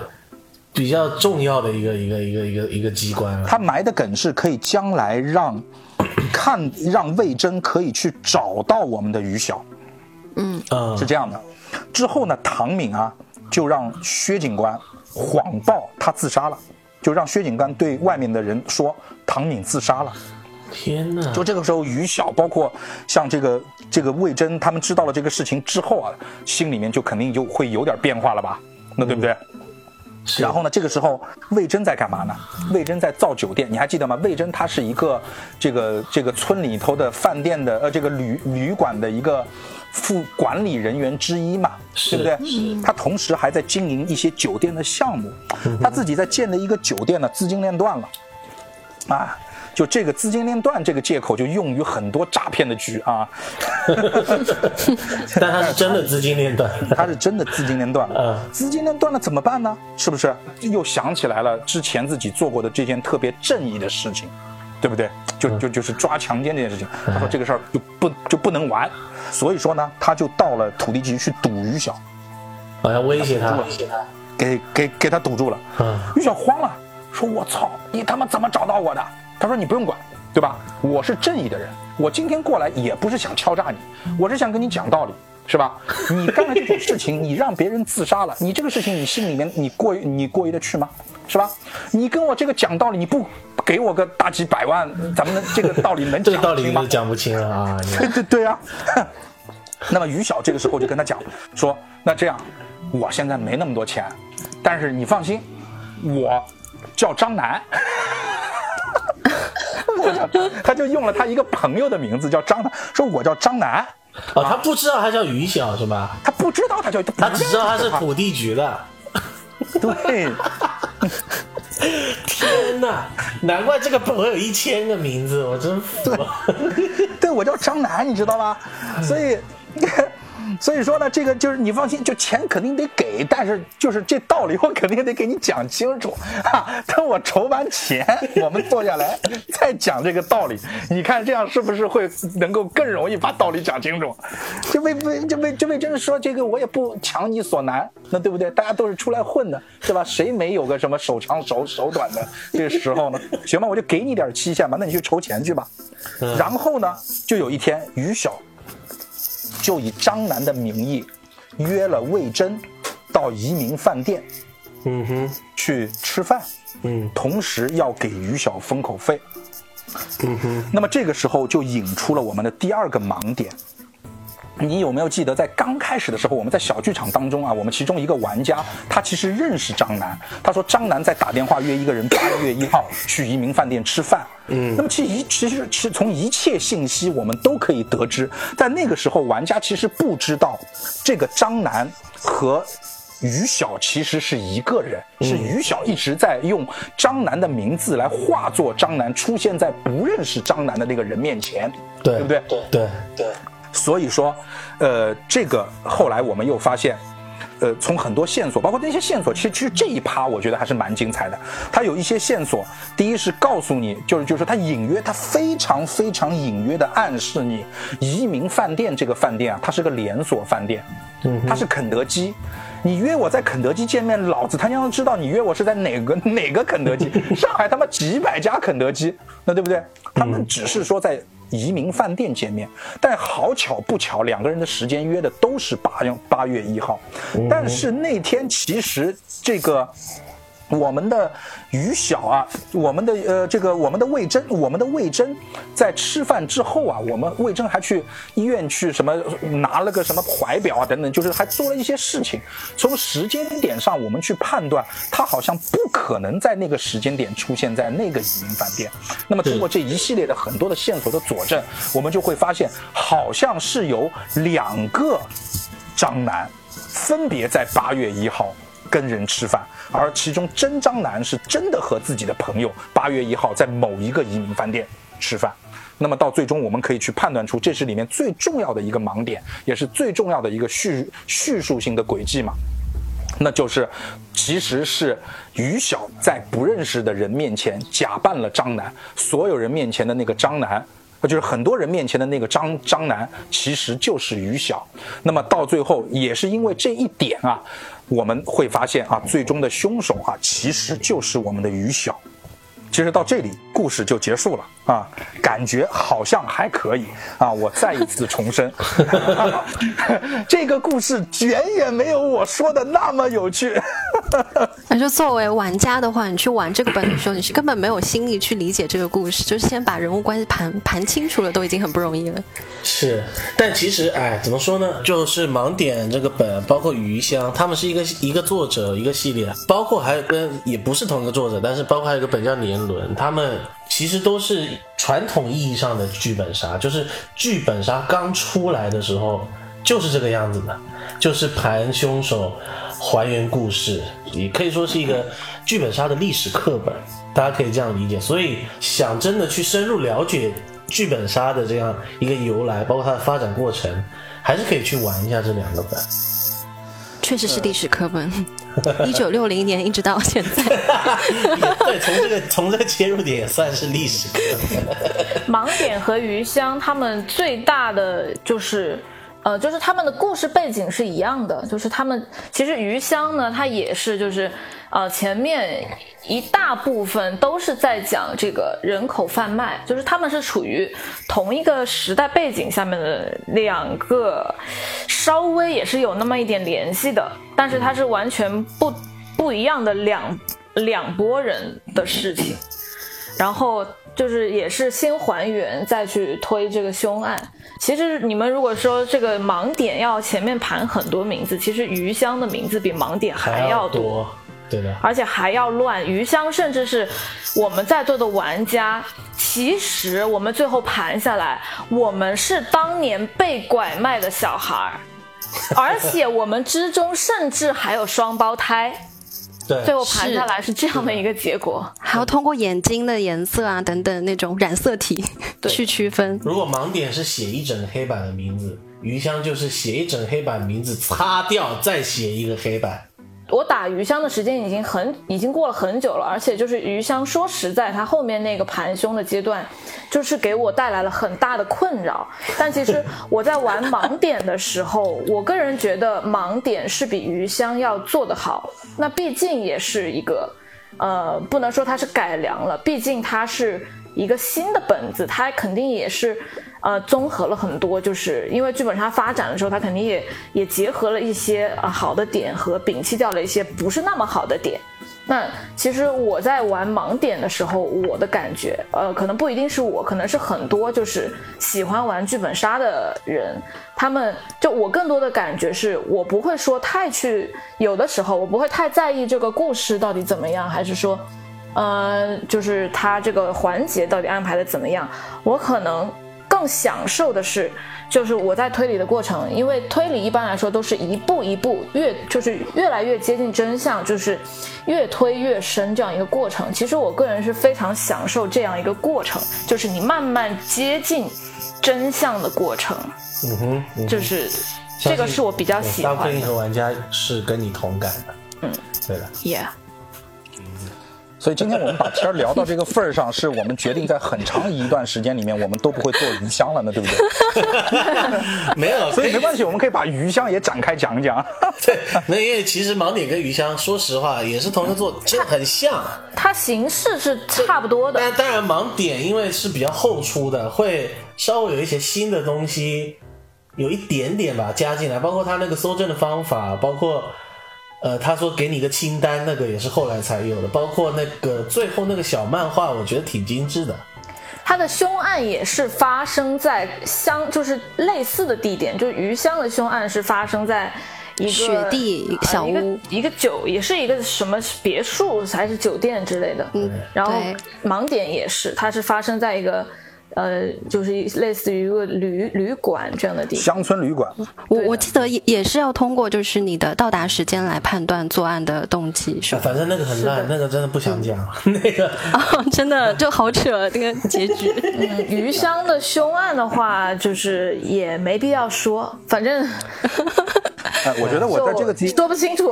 比较重要的一个一个一个一个一个机关了。他埋的梗是可以将来让 (laughs) 看让魏征可以去找到我们的于晓，嗯，是这样的。之后呢，唐敏啊就让薛警官谎报他自杀了，就让薛警官对外面的人说唐敏自杀了。天呐！就这个时候，于晓包括像这个这个魏征，他们知道了这个事情之后啊，心里面就肯定就会有点变化了吧？那对不对？是然后呢，这个时候魏征在干嘛呢？魏征在造酒店，你还记得吗？魏征他是一个这个这个村里头的饭店的呃这个旅旅馆的一个副管理人员之一嘛，对不对？他同时还在经营一些酒店的项目，嗯他自己在建的一个酒店呢，资金链断了，啊。就这个资金链断这个借口，就用于很多诈骗的局啊。(laughs) 但他是真的资金链断。他是真的资金链断了嗯，资金链断了怎么办呢？是不是又想起来了之前自己做过的这件特别正义的事情，对不对？就就就是抓强奸这件事情。他说这个事儿就不就不能玩，所以说呢，他就到了土地局去堵于晓，好像威胁他。给给给他堵住了。嗯于晓慌了，说：“我操，你他妈怎么找到我的？”他说：“你不用管，对吧？我是正义的人，我今天过来也不是想敲诈你，我是想跟你讲道理，是吧？你干了这种事情，你让别人自杀了，你这个事情你心里面你过你过意得去吗？是吧？你跟我这个讲道理，你不给我个大几百万，咱们的这个道理能 (laughs) 这个道理讲清吗你？讲不清了啊！对对对啊、(laughs) 那么于晓这个时候就跟他讲说，那这样，我现在没那么多钱，但是你放心，我叫张楠。我叫他就用了他一个朋友的名字叫张楠，说我叫张楠，哦，他不知道他叫于晓是吧？他不知道他叫他只知道他是土，地局的。(laughs) 对，天哪，难怪这个朋友有一千个名字，我真服了。对我叫张楠，你知道吧？所以。所以说呢，这个就是你放心，就钱肯定得给，但是就是这道理我肯定得给你讲清楚啊。等我筹完钱，我们坐下来再讲这个道理，你看这样是不是会能够更容易把道理讲清楚？这魏魏这魏这魏征说这个我也不强你所难，那对不对？大家都是出来混的，对吧？谁没有个什么手长手手短的这个时候呢？行吧，我就给你点期限吧，那你去筹钱去吧。然后呢，就有一天于晓。就以张楠的名义约了魏征到移民饭店嗯哼，去吃饭，嗯同时要给于小封口费。嗯哼，那么这个时候就引出了我们的第二个盲点。你有没有记得，在刚开始的时候，我们在小剧场当中啊，我们其中一个玩家他其实认识张楠，他说张楠在打电话约一个人八月一号去移民饭店吃饭。嗯，那么其实一其实其实从一切信息我们都可以得知，在那个时候玩家其实不知道这个张楠和于晓其实是一个人，是于晓一直在用张楠的名字来化作张楠出现在不认识张楠的那个人面前，对。对不对？对。对，所以说，呃，这个后来我们又发现，呃，从很多线索，包括那些线索，其实其实这一趴我觉得还是蛮精彩的。它有一些线索，第一是告诉你，就是就是它隐约，它非常非常隐约的暗示你，移民饭店这个饭店啊，它是个连锁饭店，嗯它是肯德基。你约我在肯德基见面，老子他娘知道你约我是在哪个 (laughs) 哪个肯德基？上海他妈几百家肯德基，那对不对？他们只是说在移民饭店见面，但好巧不巧，两个人的时间约的都是八月八月一号，但是那天其实这个。我们的于晓啊，我们的呃这个我们的魏征，我们的魏征在吃饭之后啊，我们魏征还去医院去什么拿了个什么怀表啊等等，就是还做了一些事情。从时间点上，我们去判断，他好像不可能在那个时间点出现在那个移民饭店。那么通过这一系列的很多的线索的佐证，我们就会发现，好像是有两个张楠分别在八月一号跟人吃饭，而其中真张楠是真的和自己的朋友八月一号在某一个移民饭店吃饭。那么到最终，我们可以去判断出这是里面最重要的一个盲点，也是最重要的一个叙叙述性的轨迹嘛。那就是，其实是于晓在不认识的人面前假扮了张楠，所有人面前的那个张楠，呃就是很多人面前的那个张张楠，其实就是于晓。那么到最后，也是因为这一点啊，我们会发现啊，最终的凶手啊，其实就是我们的于晓。其实到这里，故事就结束了啊，感觉好像还可以啊。我再一次重申，(laughs) 这个故事远远没有我说的那么有趣。(laughs) 那就作为玩家的话，你去玩这个本的时候，你是根本没有心力去理解这个故事，就是先把人物关系盘盘清楚了，都已经很不容易了。是，但其实哎，怎么说呢？就是盲点这个本，包括余香，他们是一个一个作者一个系列，包括还有跟也不是同一个作者，但是包括还有一个本叫年轮，他们其实都是传统意义上的剧本杀，就是剧本杀刚出来的时候就是这个样子的，就是盘凶手。还原故事，也可以说是一个剧本杀的历史课本，大家可以这样理解。所以，想真的去深入了解剧本杀的这样一个由来，包括它的发展过程，还是可以去玩一下这两个本。确实是历史课本，(laughs) 一九六零年一直到现在。(laughs) 对，从这个从这个切入点也算是历史课本。(laughs) 盲点和余香他们最大的就是。呃，就是他们的故事背景是一样的，就是他们其实余香呢，它也是就是，呃，前面一大部分都是在讲这个人口贩卖，就是他们是处于同一个时代背景下面的两个，稍微也是有那么一点联系的，但是它是完全不不一样的两两拨人的事情，然后就是也是先还原再去推这个凶案。其实你们如果说这个盲点要前面盘很多名字，其实余香的名字比盲点还要多，对的，而且还要乱。余香甚至是我们在座的玩家，其实我们最后盘下来，我们是当年被拐卖的小孩，而且我们之中甚至还有双胞胎。对，最后盘下来是这样的一个结果，还要通过眼睛的颜色啊等等那种染色体 (laughs) 去区分。如果盲点是写一整黑板的名字，余香就是写一整黑板名字擦掉再写一个黑板。我打余香的时间已经很已经过了很久了，而且就是余香，说实在，它后面那个盘凶的阶段，就是给我带来了很大的困扰。但其实我在玩盲点的时候，我个人觉得盲点是比余香要做得好。那毕竟也是一个，呃，不能说它是改良了，毕竟它是一个新的本子，它肯定也是。呃，综合了很多，就是因为剧本杀发展的时候，它肯定也也结合了一些呃好的点和摒弃掉了一些不是那么好的点。那其实我在玩盲点的时候，我的感觉，呃，可能不一定是我，可能是很多就是喜欢玩剧本杀的人，他们就我更多的感觉是我不会说太去，有的时候我不会太在意这个故事到底怎么样，还是说，呃，就是它这个环节到底安排的怎么样，我可能更享受的是。就是我在推理的过程，因为推理一般来说都是一步一步越就是越来越接近真相，就是越推越深这样一个过程。其实我个人是非常享受这样一个过程，就是你慢慢接近真相的过程。嗯哼，就是这个是我比较喜欢。大部分和玩家是跟你同感的。嗯，对的。Yeah。所以今天我们把天儿聊到这个份儿上，是我们决定在很长一段时间里面，我们都不会做鱼香了呢，对不对？(laughs) 没有，(laughs) 所以没关系，我们可以把鱼香也展开讲讲。(laughs) 对，那因为其实盲点跟鱼香，说实话也是同一个做，真的很像。它形式是差不多的。但当然，盲点因为是比较后出的，会稍微有一些新的东西，有一点点吧加进来，包括它那个搜证的方法，包括。呃，他说给你个清单，那个也是后来才有的，包括那个最后那个小漫画，我觉得挺精致的。他的凶案也是发生在乡，就是类似的地点，就是余香的凶案是发生在一个雪地小屋，一个酒，也是一个什么别墅还是酒店之类的。嗯，然后盲点也是，它是发生在一个。呃，就是类似于一个旅旅馆这样的地方，乡村旅馆。我我记得也也是要通过就是你的到达时间来判断作案的动机，是吧？反正那个很烂，那个真的不想讲。(laughs) 那个 (laughs) 啊，真的就好扯那个结局。(laughs) 嗯，余香的凶案的话，就是也没必要说，反正。我觉得我在这个地说不清楚。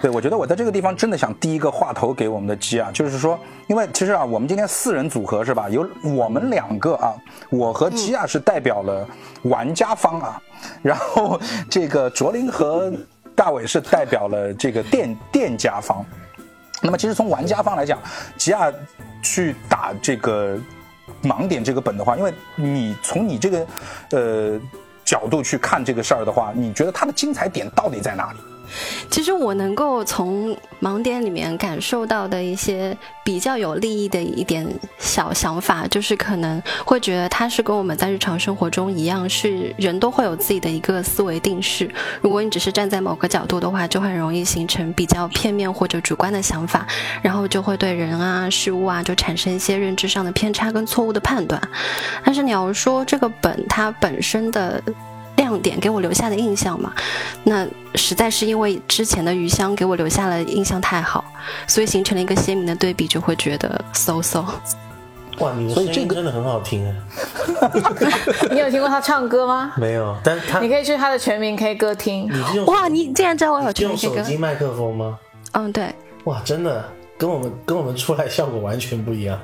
对，我觉得我在这个地方真的想第一个话头给我们的鸡啊，就是说，因为其实啊，我们今天四人组合是吧？有我们两个啊，我和吉亚是代表了玩家方啊，然后这个卓林和大伟是代表了这个店店家方。那么其实从玩家方来讲，吉亚去打这个盲点这个本的话，因为你从你这个呃角度去看这个事儿的话，你觉得它的精彩点到底在哪里？其实我能够从盲点里面感受到的一些比较有利益的一点小想法，就是可能会觉得它是跟我们在日常生活中一样，是人都会有自己的一个思维定式。如果你只是站在某个角度的话，就很容易形成比较片面或者主观的想法，然后就会对人啊、事物啊就产生一些认知上的偏差跟错误的判断。但是你要说这个本它本身的。亮点给我留下的印象嘛，那实在是因为之前的余香给我留下了印象太好，所以形成了一个鲜明的对比，就会觉得 so so。哇，你的声音真的很好听啊！(laughs) 你有听过他唱歌吗？(laughs) 没有，但他你可以去他的全民 K 歌听。哇，你竟然知道我有全民 K 歌？用手机麦克风吗？嗯，对。哇，真的。跟我们跟我们出来效果完全不一样。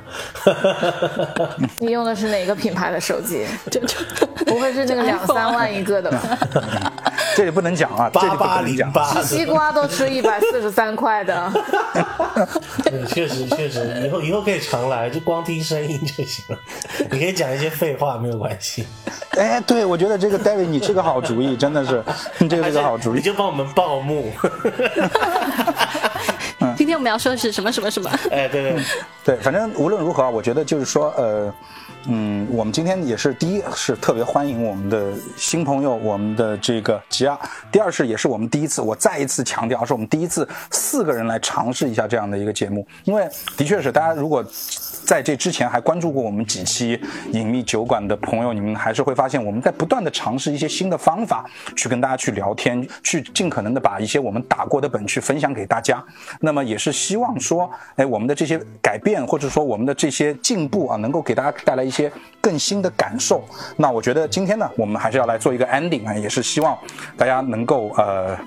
(laughs) 你用的是哪个品牌的手机？(laughs) 这这不会是那个两三万一个的吧？(laughs) 这里不能讲啊，八八零八，西瓜都吃一百四十三块的。确实确实，以后以后可以常来，就光听声音就行了。你可以讲一些废话，没有关系。哎，对，我觉得这个 David 你是个好主意，真的是，你这个是个好主意。你就帮我们报幕。今天我们要说的是什么什么什么？(laughs) 哎，对对 (laughs) 对，反正无论如何啊，我觉得就是说，呃，嗯，我们今天也是第一是特别欢迎我们的新朋友，我们的这个吉亚；第二是也是我们第一次，我再一次强调，是我们第一次四个人来尝试一下这样的一个节目，因为的确是大家如果。在这之前还关注过我们几期隐秘酒馆的朋友，你们还是会发现我们在不断的尝试一些新的方法，去跟大家去聊天，去尽可能的把一些我们打过的本去分享给大家。那么也是希望说，哎，我们的这些改变或者说我们的这些进步啊，能够给大家带来一些更新的感受。那我觉得今天呢，我们还是要来做一个 ending 啊，也是希望大家能够呃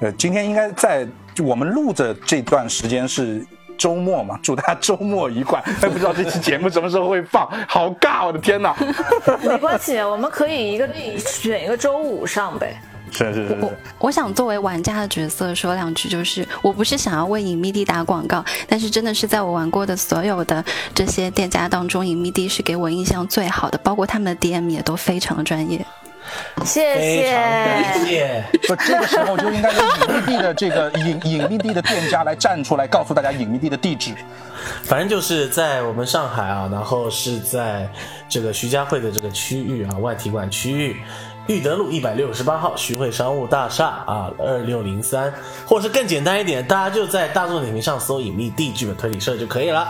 呃，今天应该在我们录的这段时间是。周末嘛，祝大家周末愉快。但 (laughs) 不知道这期节目什么时候会放，好尬！我的天哪。(laughs) 没关系，我们可以一个选一个周五上呗。是是是我我想作为玩家的角色说两句，就是我不是想要为隐秘地打广告，但是真的是在我玩过的所有的这些店家当中，隐秘地是给我印象最好的，包括他们的 DM 也都非常的专业。谢非常感谢。谢。不，这个时候就应该由隐秘地的这个隐隐秘地的店家来站出来，告诉大家隐秘地的地址。反正就是在我们上海啊，然后是在这个徐家汇的这个区域啊，外体馆区域。裕德路一百六十八号徐汇商务大厦啊，二六零三，或者是更简单一点，大家就在大众点评上搜“隐秘地剧本推理社”就可以了。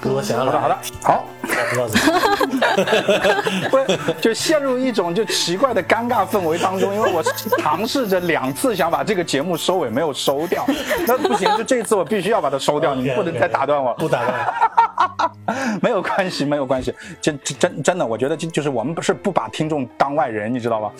如果想要好的，好的，，好。不知道怎么，不是，就陷入一种就奇怪的尴尬氛围当中，因为我尝试着两次想把这个节目收尾，没有收掉。(laughs) 那不行，就这次我必须要把它收掉，你们不能再打断我。不打断。(laughs) 没有关系，没有关系，真真真真的，我觉得就就是我们不是不把听众当外人，你知道吗？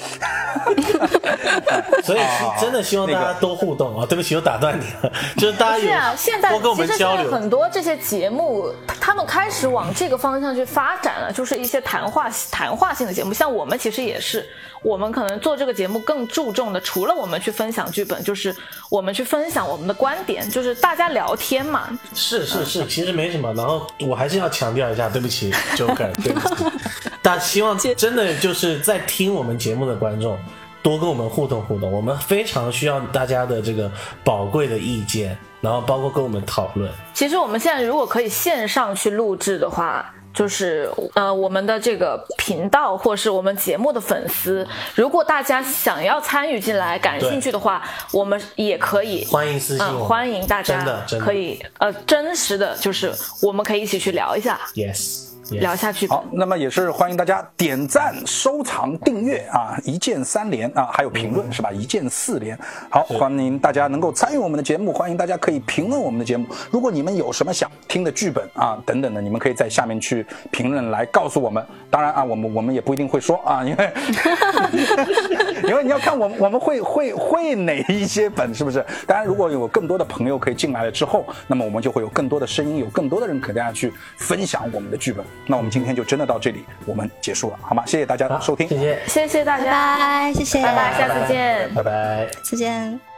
(laughs) 所以真的希望大家多互动啊！对不起，我打断你了，就是大家有是啊，现在多跟我其实现在们交流。很多这些节目，他们开始往这个方向去发展了，就是一些谈话谈话性的节目。像我们其实也是，我们可能做这个节目更注重的，除了我们去分享剧本，就是我们去分享我们的观点，就是大家聊天嘛。是是是，其实没什么。然后我还是要强调一下，对不起，Joker，对不起。(laughs) (laughs) 大家希望真的就是在听我们节目的观众多跟我们互动互动，我们非常需要大家的这个宝贵的意见，然后包括跟我们讨论。其实我们现在如果可以线上去录制的话，就是呃，我们的这个频道或是我们节目的粉丝，如果大家想要参与进来、感兴趣的话，我们也可以欢迎私信欢迎大家可以呃真实的，就是我们可以一起去聊一下。Yes 聊下去。好，那么也是欢迎大家点赞、收藏、订阅啊，一键三连啊，还有评论是吧？一键四连。好，欢迎大家能够参与我们的节目，欢迎大家可以评论我们的节目。如果你们有什么想听的剧本啊等等的，你们可以在下面去评论来告诉我们。当然啊，我们我们也不一定会说啊，因为 (laughs) 因为你要看我们我们会会会哪一些本是不是？当然，如果有更多的朋友可以进来了之后，那么我们就会有更多的声音，有更多的人给大家去分享我们的剧本。那我们今天就真的到这里，我们结束了，好吗？谢谢大家的收听，谢谢，谢谢大拜家，拜，谢谢，拜拜，下次见。拜拜。再见。